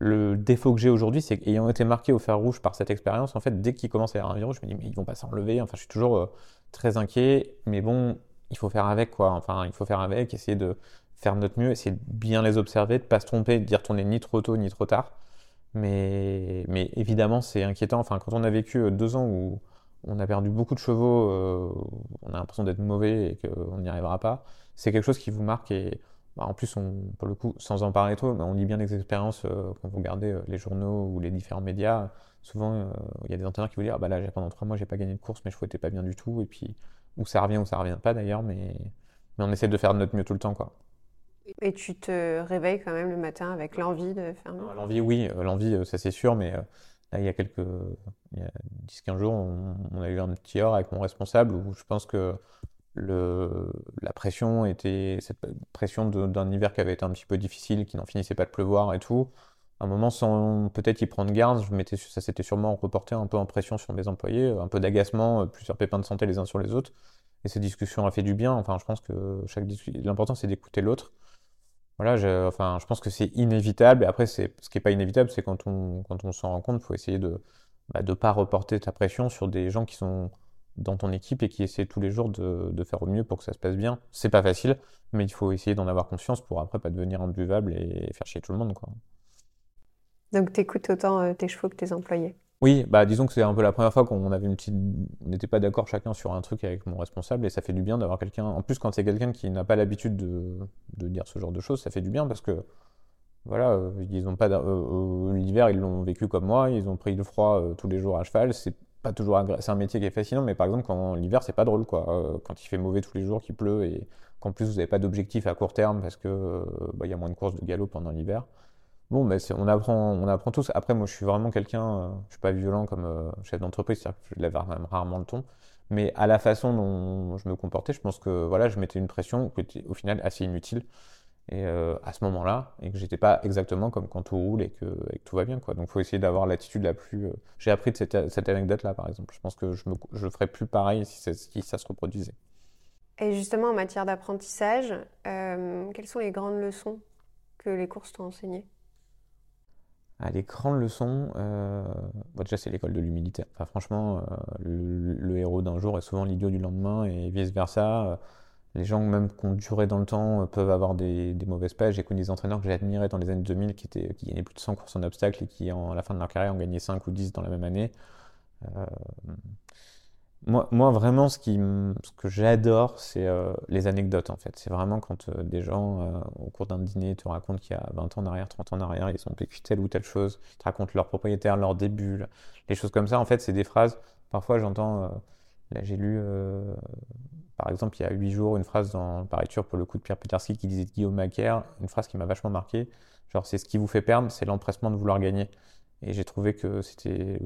le défaut que j'ai aujourd'hui, c'est qu'ayant été marqué au fer rouge par cette expérience, en fait, dès qu'il commence à y avoir un virus, je me dis, mais ils vont pas s'enlever. Enfin, je suis toujours euh, très inquiet. Mais bon, il faut faire avec, quoi. Enfin, il faut faire avec, essayer de faire notre mieux, essayer de bien les observer, de pas se tromper, de dire tourner ni trop tôt ni trop tard. Mais, mais évidemment, c'est inquiétant. Enfin, quand on a vécu euh, deux ans où on a perdu beaucoup de chevaux, euh, on a l'impression d'être mauvais et qu'on n'y arrivera pas, c'est quelque chose qui vous marque et bah, en plus, pour le coup, sans en parler trop, on lit bien les expériences euh, quand vous regardez les journaux ou les différents médias. Souvent, il y a des entraîneurs qui vous disent ah, bah là, pendant trois mois, j'ai pas gagné de course, mes chevaux étaient pas bien du tout. Et puis, ou ça revient ou ça revient pas d'ailleurs, mais, mais on essaie de faire de notre mieux tout le temps. quoi. Et tu te réveilles quand même le matin avec l'envie de faire mieux L'envie, oui, l'envie, ça c'est sûr, mais là, il y a quelques 10-15 jours, on, on, a eu un petit heure avec mon responsable où je pense que le, la pression était cette pression d'un hiver qui avait été un petit peu difficile, qui n'en finissait pas de pleuvoir et tout. À un moment, sans peut-être y prendre garde, je ça s'était sûrement reporté un peu en pression sur mes employés, un peu d'agacement, plusieurs pépins de santé les uns sur les autres. Et cette discussion a fait du bien. Enfin, je pense que chaque l'important c'est d'écouter l'autre. Voilà, je, enfin, je pense que c'est inévitable. Et après, c'est, ce qui n'est pas inévitable, c'est quand on, quand on s'en rend compte, il faut essayer de ne bah, pas reporter ta pression sur des gens qui sont dans ton équipe et qui essaie tous les jours de, de, faire au mieux pour que ça se passe bien. C'est pas facile, mais il faut essayer d'en avoir conscience pour après pas devenir imbuvable et faire chier tout le monde. Quoi. Donc tu écoutes autant euh, tes chevaux que tes employés Oui, bah disons que c'est un peu la première fois qu'on n'était pas d'accord chacun sur un truc avec mon responsable et ça fait du bien d'avoir quelqu'un. En plus, quand c'est quelqu'un qui n'a pas l'habitude de, dire ce genre de choses, ça fait du bien parce que voilà, euh, ils ont pas euh, l'hiver ils l'ont vécu comme moi, ils ont pris le froid tous les jours à cheval, c'est pas toujours C'est un métier qui est fascinant, mais par exemple, quand l'hiver, c'est pas drôle, quoi. Euh, quand il fait mauvais tous les jours, qu'il pleut et qu'en plus vous n'avez pas d'objectif à court terme parce que euh, bah, il y a moins de courses de galop pendant l'hiver. Bon, mais on apprend, on apprend tous. Après, moi, je suis vraiment quelqu'un, euh, je suis pas violent comme chef d'entreprise, c'est-à-dire que je lève même rarement le ton. Mais à la façon dont je me comportais, je pense que voilà, je mettais une pression qui était au final assez inutile et euh, à ce moment-là, et que j'étais pas exactement comme quand tout roule et que, tout va bien. Quoi. Donc faut essayer d'avoir l'attitude la plus... Euh, j'ai appris de cette, cette anecdote-là, par exemple. Je pense que je ne ferais plus pareil si, si, ça se reproduisait. Et justement, en matière d'apprentissage, euh, quelles sont les grandes leçons que les courses t'ont enseignées? Ah, les grandes leçons, bon, déjà c'est l'école de l'humilité. Enfin, franchement, le, le, héros d'un jour est souvent l'idiot du lendemain et vice versa les gens même qui ont duré dans le temps euh, peuvent avoir des, mauvaises pages. J'ai connu des entraîneurs que j'ai admirés dans les années 2000 qui, étaient, qui gagnaient plus de 100 courses en obstacle et qui, à la fin de leur carrière, ont gagné 5 ou 10 dans la même année. Euh, moi, vraiment, ce, que j'adore, c'est euh, les anecdotes, en fait. C'est vraiment quand des gens, au cours d'un dîner, te racontent qu'il y a 20 ans en arrière, 30 ans en arrière, ils ont vécu telle ou telle chose. Ils te racontent leur propriétaire, leur début, les choses comme ça. En fait, c'est des phrases. Parfois, j'entends... là, j'ai lu par exemple, il y a huit jours, une phrase dans Paris pour le coup de Pierre Peterski qui disait de Guillaume Macaire, une phrase qui m'a vachement marqué. Genre, c'est ce qui vous fait perdre, c'est l'empressement de vouloir gagner. Et j'ai trouvé que c'était.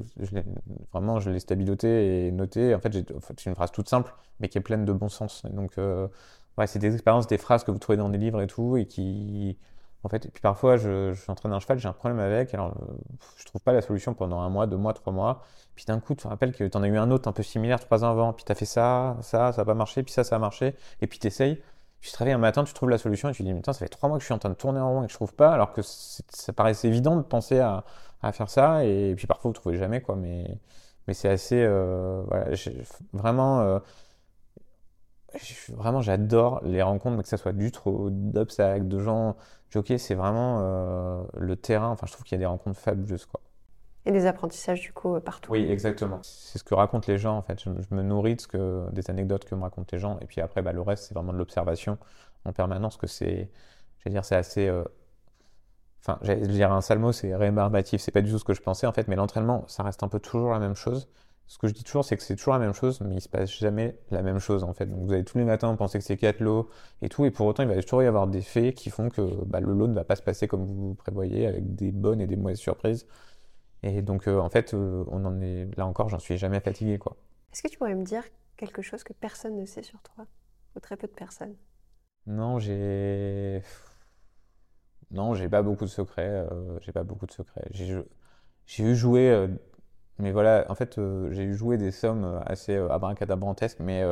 Vraiment, je l'ai stabiloté et noté. En fait, c'est une phrase toute simple, mais qui est pleine de bon sens. donc, euh, ouais, c'est des expériences, des phrases que vous trouvez dans des livres et tout, et qui, en fait, et puis parfois, je, je train un cheval, j'ai un problème avec, alors euh, je trouve pas la solution pendant un mois, deux mois, trois mois. Puis d'un coup, tu te rappelles que tu en as eu un autre un peu similaire trois ans avant, puis tu as fait ça, ça, ça n'a pas marché, puis ça, ça a marché, et puis tu essayes. Puis tu te réveilles un matin, tu trouves la solution et tu te dis, putain, ça fait trois mois que je suis en train de tourner en rond et que je trouve pas, alors que ça paraissait évident de penser à, à, faire ça, et puis parfois vous trouvez jamais, quoi. Mais, mais c'est assez. Euh, voilà, vraiment. Euh, vraiment, j'adore les rencontres, que ce soit du trot, d'obstacles, de gens jockey, c'est vraiment euh, le terrain. Enfin, je trouve qu'il y a des rencontres fabuleuses, quoi. Et des apprentissages, du coup, partout. Oui, exactement. C'est ce que racontent les gens, en fait. Je, me nourris de ce que, des anecdotes que me racontent les gens. Et puis après, bah, le reste, c'est vraiment de l'observation en permanence, que c'est, dire, c'est assez... Euh, Enfin, j'allais dire un sale mot, c'est rébarbatif. C'est pas du tout ce que je pensais en fait, mais l'entraînement, ça reste un peu toujours la même chose. Ce que je dis toujours, c'est que c'est toujours la même chose, mais il se passe jamais la même chose en fait. Donc vous allez tous les matins penser que c'est quatre lots et tout, et pour autant il va toujours y avoir des faits qui font que bah, le lot ne va pas se passer comme vous prévoyez, avec des bonnes et des mauvaises surprises. Et donc euh, en fait, euh, on en est là encore, j'en suis jamais fatigué quoi. Est-ce que tu pourrais me dire quelque chose que personne ne sait sur toi, ou très peu de personnes? Non, j'ai non, j'ai pas beaucoup de secrets. Euh, j'ai pas beaucoup de secrets. J'ai eu joué, euh, mais voilà, en fait, euh, j'ai eu joué des sommes assez abracadabrantesques, mais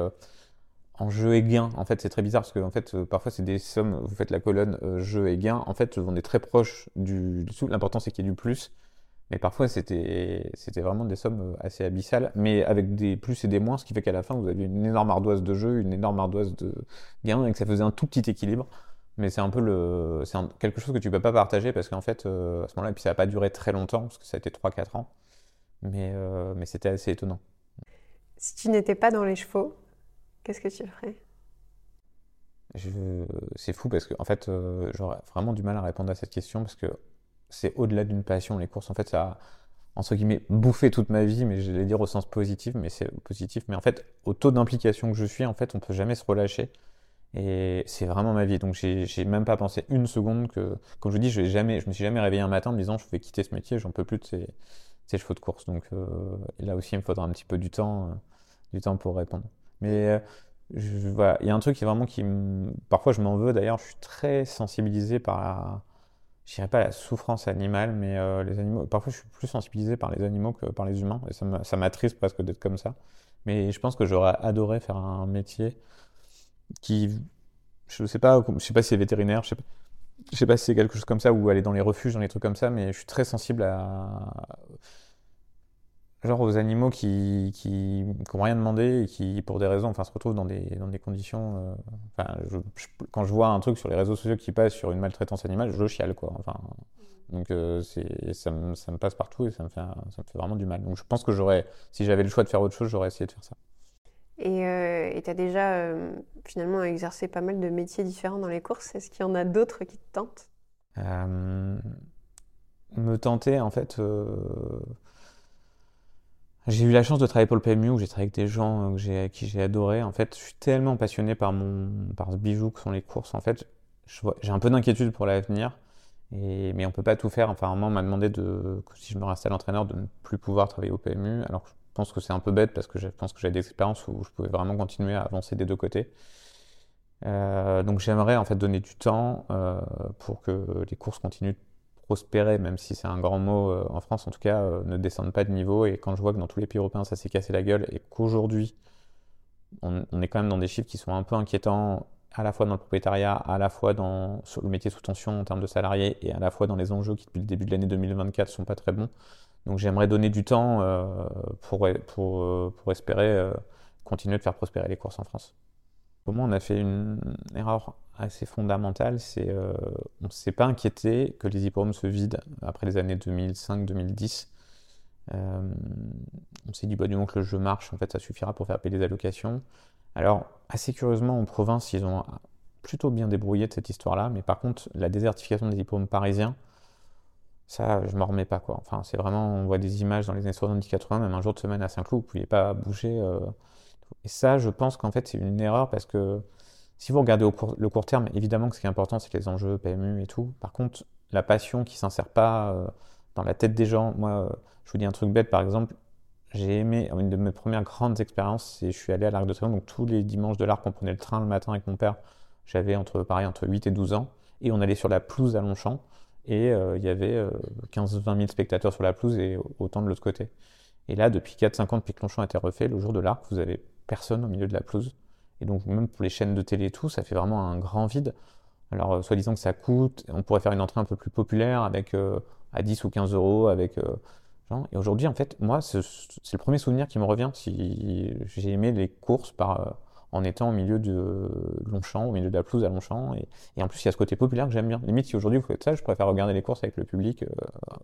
en jeu et gain. En fait, c'est très bizarre parce que en fait, parfois c'est des sommes. Vous faites la colonne jeu et gain. En fait, on est très proche du, du L'important c'est qu'il y ait du plus. Mais parfois, c'était vraiment des sommes assez abyssales, mais avec des plus et des moins, ce qui fait qu'à la fin, vous avez une énorme ardoise de jeu, une énorme ardoise de gain, et que ça faisait un tout petit équilibre. Mais c'est un peu le, c'est quelque chose que tu peux pas partager parce qu'en fait, euh, à ce moment-là, et puis ça n'a pas duré très longtemps parce que ça a été 3-4 ans, mais, euh, mais c'était assez étonnant. Si tu n'étais pas dans les chevaux, qu'est-ce que tu ferais? C'est fou parce que en fait, euh, j'aurais vraiment du mal à répondre à cette question parce que c'est au-delà d'une passion. Les courses, en fait, ça a, entre guillemets, bouffé toute ma vie, mais je vais dire au sens positif, mais c'est positif. Mais en fait, au taux d'implication que je suis, en fait, on peut jamais se relâcher. Et c'est vraiment ma vie. Donc j'ai même pas pensé une seconde que, comme je vous dis, je, jamais, je me suis jamais réveillé un matin en me disant je vais quitter ce métier, j'en peux plus de ces, ces, chevaux de course. Donc euh, là aussi, il me faudra un petit peu du temps, euh, du temps pour répondre. Mais euh, voilà, il y a un truc qui est vraiment qui Parfois, je m'en veux. D'ailleurs, je suis très sensibilisé par la. Je dirais pas la souffrance animale, mais les animaux. Parfois, je suis plus sensibilisé par les animaux que par les humains. Et ça m'attriste presque d'être comme ça. Mais je pense que j'aurais adoré faire un métier qui, je sais pas, je sais pas si c'est vétérinaire, je sais pas, je sais pas si c'est quelque chose comme ça ou aller dans les refuges, dans les trucs comme ça, mais je suis très sensible à genre aux animaux qui qui n'ont rien demandé et qui pour des raisons enfin se retrouvent dans des dans des conditions euh, enfin quand je vois un truc sur les réseaux sociaux qui passe sur une maltraitance animale je chiale quoi enfin. Donc euh, ça me, ça me passe partout et ça me fait ça me fait vraiment du mal. Donc je pense que j'aurais si j'avais le choix de faire autre chose j'aurais essayé de faire ça et tu as déjà euh, finalement exercé pas mal de métiers différents dans les courses. Est-ce qu'il y en a d'autres qui te tentent? Euh, Me tenter, en fait. Euh, j'ai eu la chance de travailler pour le PMU où j'ai travaillé avec des gens que qui j'ai adoré. En fait, je suis tellement passionné par, mon, par ce bijou que sont les courses. En fait, j'ai un peu d'inquiétude pour l'avenir. Et, mais on peut pas tout faire. Enfin, moment, on m'a demandé de, si je me restais à l'entraîneur de ne plus pouvoir travailler au PMU. Alors je pense que c'est un peu bête parce que je pense que j'ai des expériences où je pouvais vraiment continuer à avancer des deux côtés. Euh, donc j'aimerais en fait donner du temps euh, pour que les courses continuent de prospérer, même si c'est un grand mot euh, en France, en tout cas, ne descendent pas de niveau. Et quand je vois que dans tous les pays européens ça s'est cassé la gueule et qu'aujourd'hui on, est quand même dans des chiffres qui sont un peu inquiétants, à la fois dans le propriétariat, à la fois dans sur le métier sous tension en termes de salariés et à la fois dans les enjeux qui depuis le début de l'année 2024 sont pas très bons. Donc j'aimerais donner du temps euh, pour, pour, euh, pour espérer euh, continuer de faire prospérer les courses en France. Pour moi, on a fait une erreur assez fondamentale, c'est on ne s'est pas inquiété que les hippodromes se vident après les années 2005-2010. on s'est dit, bah, du moment que le jeu marche, en fait, ça suffira pour faire payer les allocations. Alors, assez curieusement, en province, ils ont plutôt bien débrouillé de cette histoire-là, mais par contre, la désertification des hippodromes parisiens, ça, je m'en remets pas, quoi. Enfin, c'est vraiment, on voit des images dans les années 70-80, même un jour de semaine à Saint-Cloud, vous pouviez pas bouger. Euh. Et ça, je pense qu'en fait, c'est une erreur parce que si vous regardez au le court terme, évidemment que ce qui est important, c'est les enjeux PMU et tout. Par contre, la passion qui s'insère pas euh, dans la tête des gens, moi, euh, je vous dis un truc bête, par exemple, j'ai aimé, une de mes premières grandes expériences, c'est je suis allé à l'Arc de Triomphe, donc tous les dimanches de l'Arc, on prenait le train le matin avec mon père, j'avais entre, pareil, entre 8 et 12 ans, et on allait sur la pelouse à Longchamp, et euh, il y avait 15-20 euh, 000 spectateurs sur la pelouse et autant de l'autre côté. Et là, depuis 4-5 ans, depuis que Longchamp a été refait, le jour de l'arc, vous avez personne au milieu de la pelouse. Et donc, même pour les chaînes de télé et tout, ça fait vraiment un grand vide. Alors, euh, soi-disant que ça coûte, on pourrait faire une entrée un peu plus populaire avec à 10 ou 15 euros, avec. et aujourd'hui, en fait, moi, c'est le premier souvenir qui me revient. Si j'ai aimé les courses par en étant au milieu de Longchamp, au milieu de la pelouse à Longchamp. Et, en plus, il y a ce côté populaire que j'aime bien. Limite, si aujourd'hui vous faites ça, je préfère regarder les courses avec le public euh,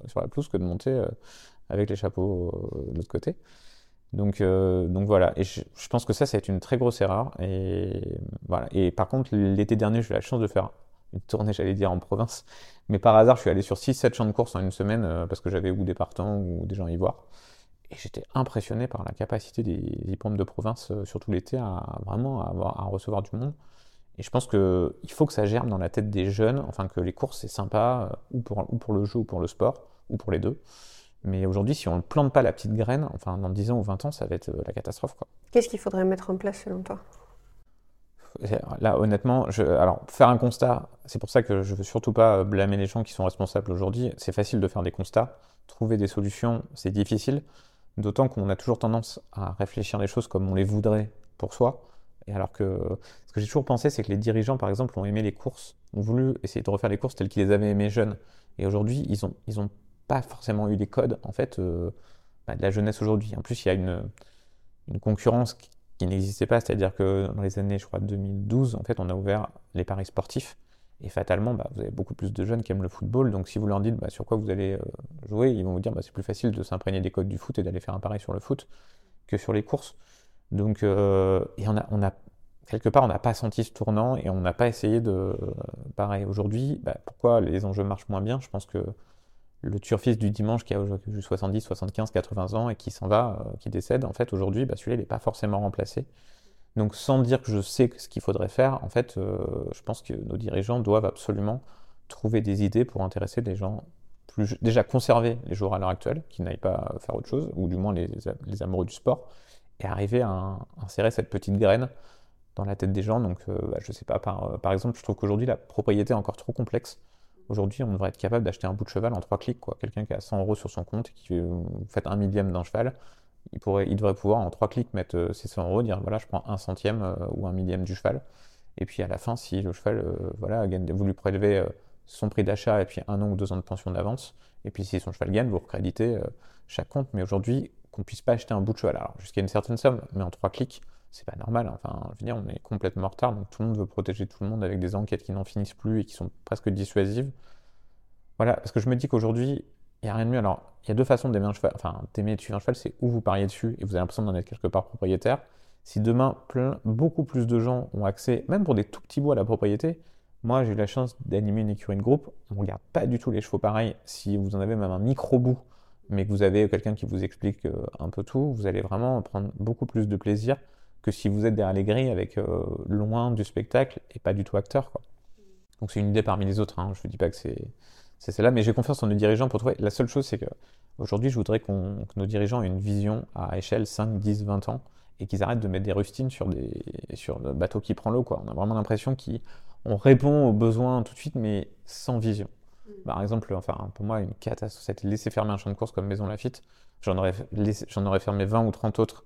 sur la pelouse que de monter euh, avec les chapeaux euh, de l'autre côté. Donc, voilà, et je, pense que ça, c'est une très grosse erreur. Et, par contre, l'été dernier, j'ai eu la chance de faire une tournée, j'allais dire, en province. Mais par hasard, je suis allé sur 6-7 champs de course en une semaine parce que j'avais ou des partants ou des gens y voir. Et j'étais impressionné par la capacité des hippodromes de province, euh, surtout l'été, à vraiment avoir, à recevoir du monde. Et je pense qu'il faut que ça germe dans la tête des jeunes, enfin que les courses c'est sympa, euh, ou pour, ou pour le jeu ou pour le sport, ou pour les deux. Mais aujourd'hui, si on ne plante pas la petite graine, enfin dans 10 ans ou 20 ans, ça va être la catastrophe. Qu'est-ce qu'il faudrait mettre en place selon toi? Là, honnêtement, je, alors faire un constat, c'est pour ça que je veux surtout pas blâmer les gens qui sont responsables aujourd'hui. C'est facile de faire des constats, trouver des solutions, c'est difficile. D'autant qu'on a toujours tendance à réfléchir les choses comme on les voudrait pour soi. Et alors que ce que j'ai toujours pensé, c'est que les dirigeants, par exemple, ont aimé les courses, ont voulu essayer de refaire les courses telles qu'ils les avaient aimées jeunes. Et aujourd'hui, ils n'ont ont pas forcément eu les codes en fait euh, bah, de la jeunesse aujourd'hui. En plus, il y a une, une concurrence qui, qui n'existait pas. C'est-à-dire que dans les années, je crois, 2012, en fait, on a ouvert les paris sportifs. Et fatalement, bah, vous avez beaucoup plus de jeunes qui aiment le football. Donc si vous leur dites bah, sur quoi vous allez euh, jouer, ils vont vous dire bah, c'est plus facile de s'imprégner des codes du foot et d'aller faire un pari sur le foot que sur les courses. Donc euh, on quelque part on n'a pas senti ce tournant et on n'a pas essayé de pareil aujourd'hui. Bah, pourquoi les enjeux marchent moins bien? Je pense que le turfiste du dimanche qui a aujourd'hui 70, 75, 80 ans et qui s'en va, euh, qui décède, en fait, aujourd'hui, celui-là, il n'est pas forcément remplacé. Donc, sans dire que je sais ce qu'il faudrait faire, en fait, euh, je pense que nos dirigeants doivent absolument trouver des idées pour intéresser des gens plus. Déjà, conserver les joueurs à l'heure actuelle, qui n'aillent pas faire autre chose, ou du moins les, amoureux du sport, et arriver à, insérer cette petite graine dans la tête des gens. Donc, euh, bah, je sais pas, par, par exemple, je trouve qu'aujourd'hui, la propriété est encore trop complexe. Aujourd'hui, on devrait être capable d'acheter un bout de cheval en trois clics. Quelqu'un qui a 100 euros sur son compte et qui fait un millième d'un cheval, il, pourrait, il devrait pouvoir en trois clics mettre euh, ses 100 euros, dire voilà, je prends un centième euh, ou un millième du cheval. Et puis à la fin, si le cheval, euh, voilà, gagne, vous lui prélevez son prix d'achat et puis un an ou deux ans de pension d'avance, et puis si son cheval gagne, vous recréditez chaque compte. Mais aujourd'hui, qu'on puisse pas acheter un bout de cheval, alors jusqu'à une certaine somme, mais en trois clics, c'est pas normal. Enfin, je veux dire, on est complètement en retard, donc tout le monde veut protéger tout le monde avec des enquêtes qui n'en finissent plus et qui sont presque dissuasives. Voilà, parce que je me dis qu'aujourd'hui, il n'y a rien de mieux. Alors, il y a deux façons d'aimer un cheval. Enfin, d'aimer et de un cheval, c'est où vous pariez dessus et vous avez l'impression d'en être quelque part propriétaire. Si demain, plein, beaucoup plus de gens ont accès, même pour des tout petits bouts à la propriété, moi j'ai eu la chance d'animer une écurie de groupe, on ne regarde pas du tout les chevaux pareils. Si vous en avez même un micro bout, mais que vous avez quelqu'un qui vous explique euh, un peu tout, vous allez vraiment prendre beaucoup plus de plaisir que si vous êtes derrière les grilles avec euh, loin du spectacle et pas du tout acteur. Donc c'est une idée parmi les autres, hein. je ne dis pas que c'est c'est celle-là, mais j'ai confiance en nos dirigeants pour trouver. La seule chose, c'est que aujourd'hui, je voudrais qu'on, que nos dirigeants aient une vision à échelle 5, 10, 20 ans et qu'ils arrêtent de mettre des rustines sur des sur le bateau qui prend l'eau. Quoi. On a vraiment l'impression qu'on répond aux besoins tout de suite, mais sans vision. Mm. Par exemple, enfin, pour moi, une catastrophe, c'était laisser fermer un champ de course comme Maison Lafitte. J'en aurais, j'en aurais fermé 20 ou 30 autres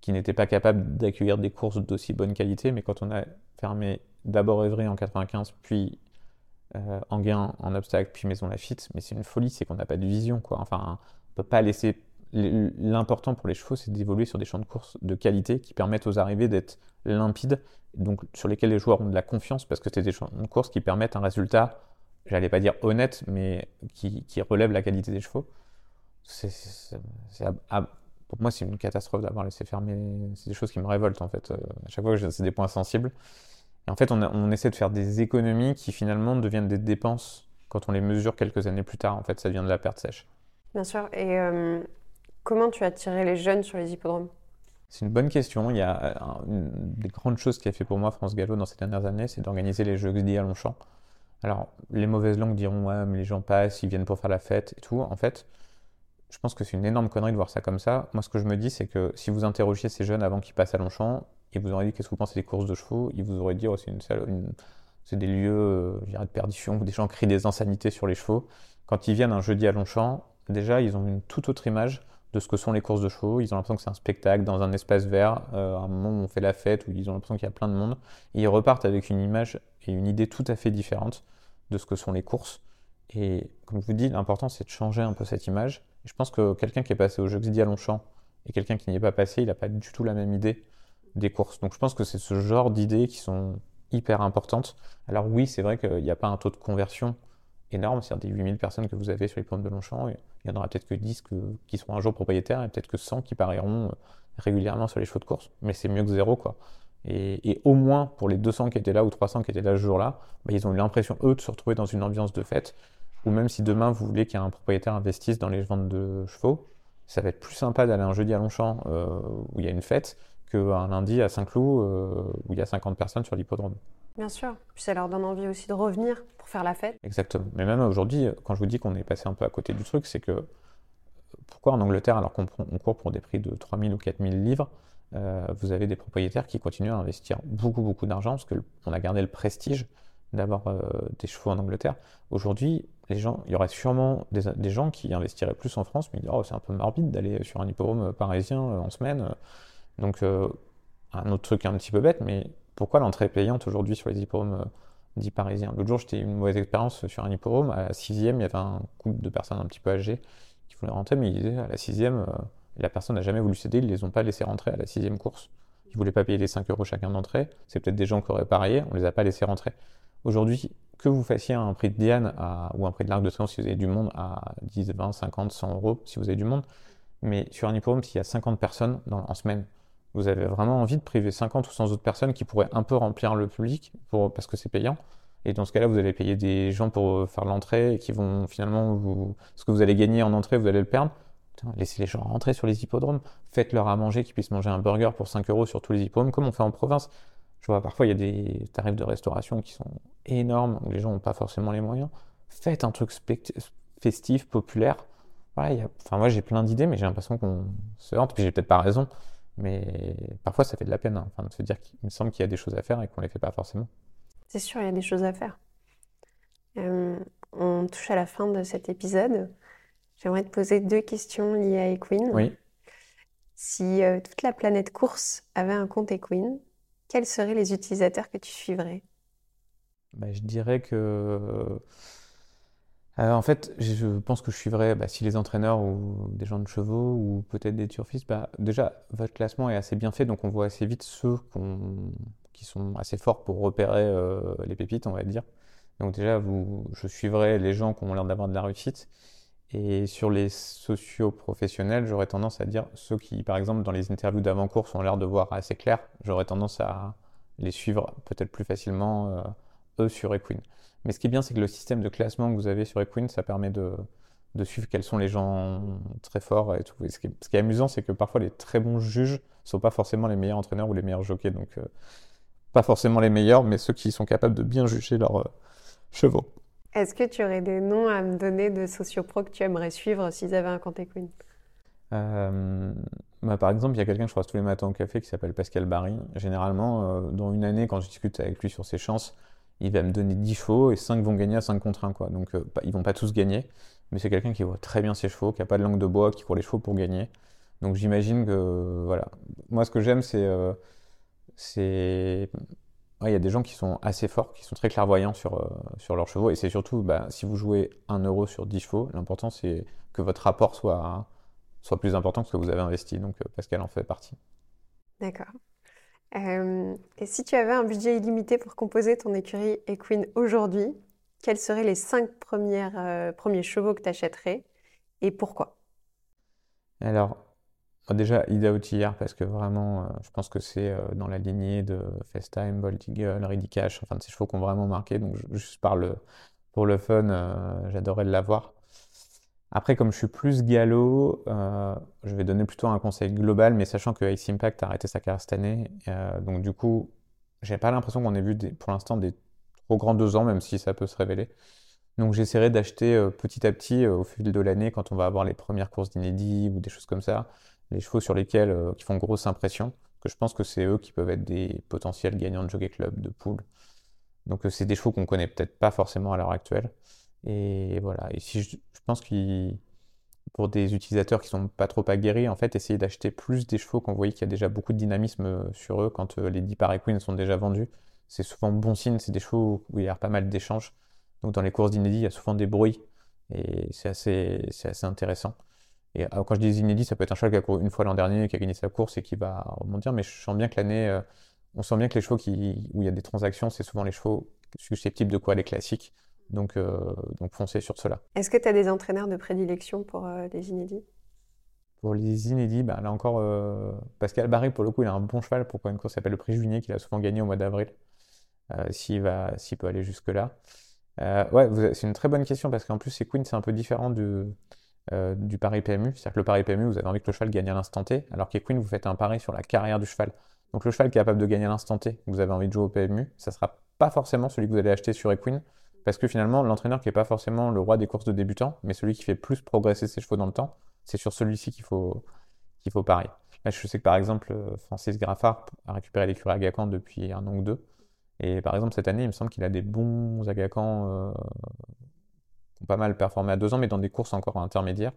qui n'étaient pas capables d'accueillir des courses d'aussi bonne qualité, mais quand on a fermé d'abord Evry en 95, puis euh, Anguin en obstacle, puis Maison Lafitte, mais c'est une folie, c'est qu'on n'a pas de vision. Quoi. Enfin, on peut pas laisser. L'important pour les chevaux, c'est d'évoluer sur des champs de course de qualité qui permettent aux arrivées d'être limpides, donc sur lesquels les joueurs ont de la confiance, parce que c'est des champs de course qui permettent un résultat, j'allais pas dire honnête, mais qui, qui relève la qualité des chevaux. C'est, pour moi, c'est une catastrophe d'avoir laissé fermer. C'est des choses qui me révoltent en fait. Euh, à chaque fois que c'est des points sensibles. Et en fait, on, essaie de faire des économies qui finalement deviennent des dépenses quand on les mesure quelques années plus tard. En fait, ça devient de la perte sèche. Bien sûr. Et euh, comment tu as attiré les jeunes sur les hippodromes? C'est une bonne question. Il y a euh, une des grandes choses qui a fait pour moi France Gallo dans ces dernières années, c'est d'organiser les Jeux XD à Longchamp. Alors, les mauvaises langues diront ouais, mais les gens passent, ils viennent pour faire la fête et tout. En fait, je pense que c'est une énorme connerie de voir ça comme ça. Moi, ce que je me dis, c'est que si vous interrogiez ces jeunes avant qu'ils passent à Longchamp, et vous aurez dit qu'est-ce que vous pensez des courses de chevaux, ils vous auraient dit oh, c'est une, une c'est des lieux euh, de perdition où des gens crient des insanités sur les chevaux. Quand ils viennent un jeudi à Longchamp, déjà ils ont une toute autre image de ce que sont les courses de chevaux. Ils ont l'impression que c'est un spectacle dans un espace vert, euh, un moment où on fait la fête, où ils ont l'impression qu'il y a plein de monde. Ils repartent avec une image et une idée tout à fait différente de ce que sont les courses. Et comme je vous dis, l'important c'est de changer un peu cette image. Je pense que quelqu'un qui est passé au Jeux à Longchamp et quelqu'un qui n'y est pas passé, il n'a pas du tout la même idée des courses. Donc je pense que c'est ce genre d'idées qui sont hyper importantes. Alors oui, c'est vrai qu'il n'y a pas un taux de conversion énorme, c'est-à-dire des 8000 personnes que vous avez sur les pommes de Longchamp, il y en aura peut-être que 10 qui seront un jour propriétaires et peut-être que 100 qui parieront régulièrement sur les chevaux de course. Mais c'est mieux que zéro, quoi. Et, au moins, pour les 200 qui étaient là ou 300 qui étaient là ce jour-là, bah, ils ont eu l'impression, eux, de se retrouver dans une ambiance de fête. Ou même si demain, vous voulez qu'un propriétaire investisse dans les ventes de chevaux, ça va être plus sympa d'aller un jeudi à Longchamp euh, où il y a une fête qu'un lundi à Saint-Cloud euh, où il y a 50 personnes sur l'hippodrome. Bien sûr. Puis ça leur donne envie aussi de revenir pour faire la fête. Exactement. Mais même aujourd'hui, quand je vous dis qu'on est passé un peu à côté du truc, c'est que pourquoi en Angleterre, alors qu'on court pour des prix de 3000 ou 4000 livres, euh, vous avez des propriétaires qui continuent à investir beaucoup, beaucoup d'argent parce qu'on a gardé le prestige d'avoir euh, des chevaux en Angleterre. Aujourd'hui, les gens, il y aurait sûrement des, gens qui investiraient plus en France, mais ils oh, c'est un peu morbide d'aller sur un hippodrome parisien en semaine. Donc, un autre truc un petit peu bête, mais pourquoi l'entrée payante aujourd'hui sur les hippodromes dits parisiens? L'autre jour, j'étais une mauvaise expérience sur un hippodrome. À la sixième, il y avait un couple de personnes un petit peu âgées qui voulaient rentrer, mais ils disaient à la sixième, la personne n'a jamais voulu céder, ils ne les ont pas laissés rentrer à la sixième course. Ils ne voulaient pas payer les 5 euros chacun d'entrée. C'est peut-être des gens qui auraient parié, on ne les a pas laissés rentrer. Aujourd'hui, que vous fassiez un prix de Diane ou un prix de l'Arc de Triomphe si vous avez du monde à 10, 20, 50, 100 euros, si vous avez du monde, mais sur un hippodrome, s'il y a 50 personnes en semaine, vous avez vraiment envie de priver 50 ou 100 autres personnes qui pourraient un peu remplir le public parce que c'est payant. Et dans ce cas-là, vous allez payer des gens pour faire l'entrée et qui vont finalement. Ce que vous allez gagner en entrée, vous allez le perdre laissez les gens rentrer sur les hippodromes, faites-leur à manger, qu'ils puissent manger un burger pour 5 euros sur tous les hippodromes, comme on fait en province. Je vois parfois il y a des tarifs de restauration qui sont énormes, où les gens n'ont pas forcément les moyens. Faites un truc festif, populaire. Enfin, moi j'ai plein d'idées, mais j'ai l'impression qu'on se hante, puis j'ai peut-être pas raison, mais parfois ça fait de la peine hein, enfin, de se dire qu'il me semble qu'il y a des choses à faire et qu'on les fait pas forcément. C'est sûr, il y a des choses à faire. Euh, on touche à la fin de cet épisode. J'aimerais te poser deux questions liées à Equine. Oui. Si euh, toute la planète course avait un compte Equine, quels seraient les utilisateurs que tu suivrais? Bah, Je dirais que. Euh, en fait, je pense que je suivrais, bah, si les entraîneurs ou des gens de chevaux ou peut-être des turfistes, bah, déjà, votre classement est assez bien fait, donc on voit assez vite ceux qui sont assez forts pour repérer euh, les pépites, on va dire. Donc déjà, vous, je suivrai les gens qui ont l'air d'avoir de la réussite. Et sur les socio-professionnels, j'aurais tendance à dire ceux qui, par exemple, dans les interviews d'avant-course ont l'air de voir assez clair, j'aurais tendance à les suivre peut-être plus facilement, euh, eux, sur Equine. Mais ce qui est bien, c'est que le système de classement que vous avez sur Equine, ça permet de, de suivre quels sont les gens très forts et tout. ce, qui est, amusant, c'est que parfois les très bons juges ne sont pas forcément les meilleurs entraîneurs ou les meilleurs jockeys. Donc, euh, pas forcément les meilleurs, mais ceux qui sont capables de bien juger leurs euh, chevaux. Est-ce que tu aurais des noms à me donner de sociopro que tu aimerais suivre s'ils avaient un compte Equine euh, bah, Par exemple, il y a quelqu'un que je croise tous les matins au café qui s'appelle Pascal Barry. Généralement, dans une année, quand je discute avec lui sur ses chances, il va me donner 10 chevaux et 5 vont gagner à 5 contre 1. Quoi. Donc, euh, ils vont pas tous gagner, mais c'est quelqu'un qui voit très bien ses chevaux, qui a pas de langue de bois, qui court les chevaux pour gagner. Donc, j'imagine que, voilà. Moi, ce que j'aime, c'est. c'est il y a des gens qui sont assez forts, qui sont très clairvoyants sur, euh, sur leurs chevaux. Et c'est surtout, bah, si vous jouez 1 euro sur 10 chevaux, l'important c'est que votre rapport soit, soit plus important que ce que vous avez investi. Donc euh, Pascal en fait partie. D'accord. Euh, et si tu avais un budget illimité pour composer ton écurie Equine aujourd'hui, quels seraient les 5 premiers chevaux que tu achèterais et pourquoi? Alors, déjà, Ida Outillard, parce que vraiment, euh, je pense que c'est euh, dans la lignée de FaceTime, Bolt Eagle, Ready enfin de ces chevaux qui ont vraiment marqué. Donc, juste par le, pour le fun, euh, j'adorais l'avoir. Après, comme je suis plus galop, je vais donner plutôt un conseil global, mais sachant que Ace Impact a arrêté sa carrière cette année. donc, du coup, j'ai pas l'impression qu'on ait vu pour l'instant des trop grands deux ans, même si ça peut se révéler. Donc, j'essaierai d'acheter petit à petit au fil de l'année quand on va avoir les premières courses d'inédit ou des choses comme ça les chevaux sur lesquels euh, qui font grosse impression, que je pense que c'est eux qui peuvent être des potentiels gagnants de Jockey Club, de poule. Donc euh, c'est des chevaux qu'on connaît peut-être pas forcément à l'heure actuelle. Et voilà. Et si je, pense qu'il pour des utilisateurs qui sont pas trop aguerris, en fait, essayer d'acheter plus des chevaux qu'on voit qu'il y a déjà beaucoup de dynamisme euh, sur eux quand les 10 par Equine sont déjà vendus. C'est souvent bon signe, c'est des chevaux où il y a pas mal d'échanges. Donc dans les courses d'inédit, il y a souvent des bruits et c'est assez, assez intéressant. Et quand je dis inédit, ça peut être un cheval qui a couru une fois l'an dernier, qui a gagné sa course et qui va rebondir, mais je sens bien que l'année, euh, on sent bien que les chevaux où il y a des transactions, c'est souvent les chevaux susceptibles de courir les classiques. Donc, euh, donc foncez sur cela. Est-ce que tu as des entraîneurs de prédilection pour euh, les inédits? Pour les inédits, bah, là encore, Pascal Barry, pour le coup, il a un bon cheval pour une course s'appelle le Prix Juigné, qu'il a souvent gagné au mois d'avril, s'il s'il peut aller jusque-là. ouais, c'est une très bonne question parce qu'en plus, c'est Queen, c'est un peu différent du, du pari PMU. C'est-à-dire que le pari PMU, vous avez envie que le cheval gagne à l'instant T, alors qu'Equine, vous faites un pari sur la carrière du cheval. Donc le cheval qui est capable de gagner à l'instant T, vous avez envie de jouer au PMU, ça sera pas forcément celui que vous allez acheter sur Equine, parce que finalement, l'entraîneur qui n'est pas forcément le roi des courses de débutants, mais celui qui fait plus progresser ses chevaux dans le temps, c'est sur celui-ci qu'il faut, qu'il faut parier. Là, je sais que par exemple, Francis Graffard a récupéré l'écurie Agacan depuis un an ou deux. Et par exemple, cette année, il me semble qu'il a des bons Agacans euh, qui ont pas mal performé à deux ans, mais dans des courses encore intermédiaires.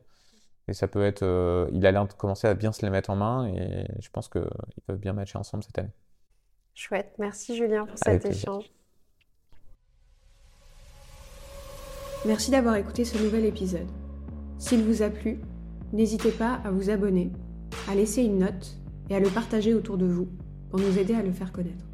Et ça peut être. Euh, il a l'air de commencer à bien se les mettre en main et je pense qu'ils peuvent bien matcher ensemble cette année. Chouette. Merci Julien pour cet échange. Merci d'avoir écouté ce nouvel épisode. S'il vous a plu, n'hésitez pas à vous abonner, à laisser une note et à le partager autour de vous pour nous aider à le faire connaître.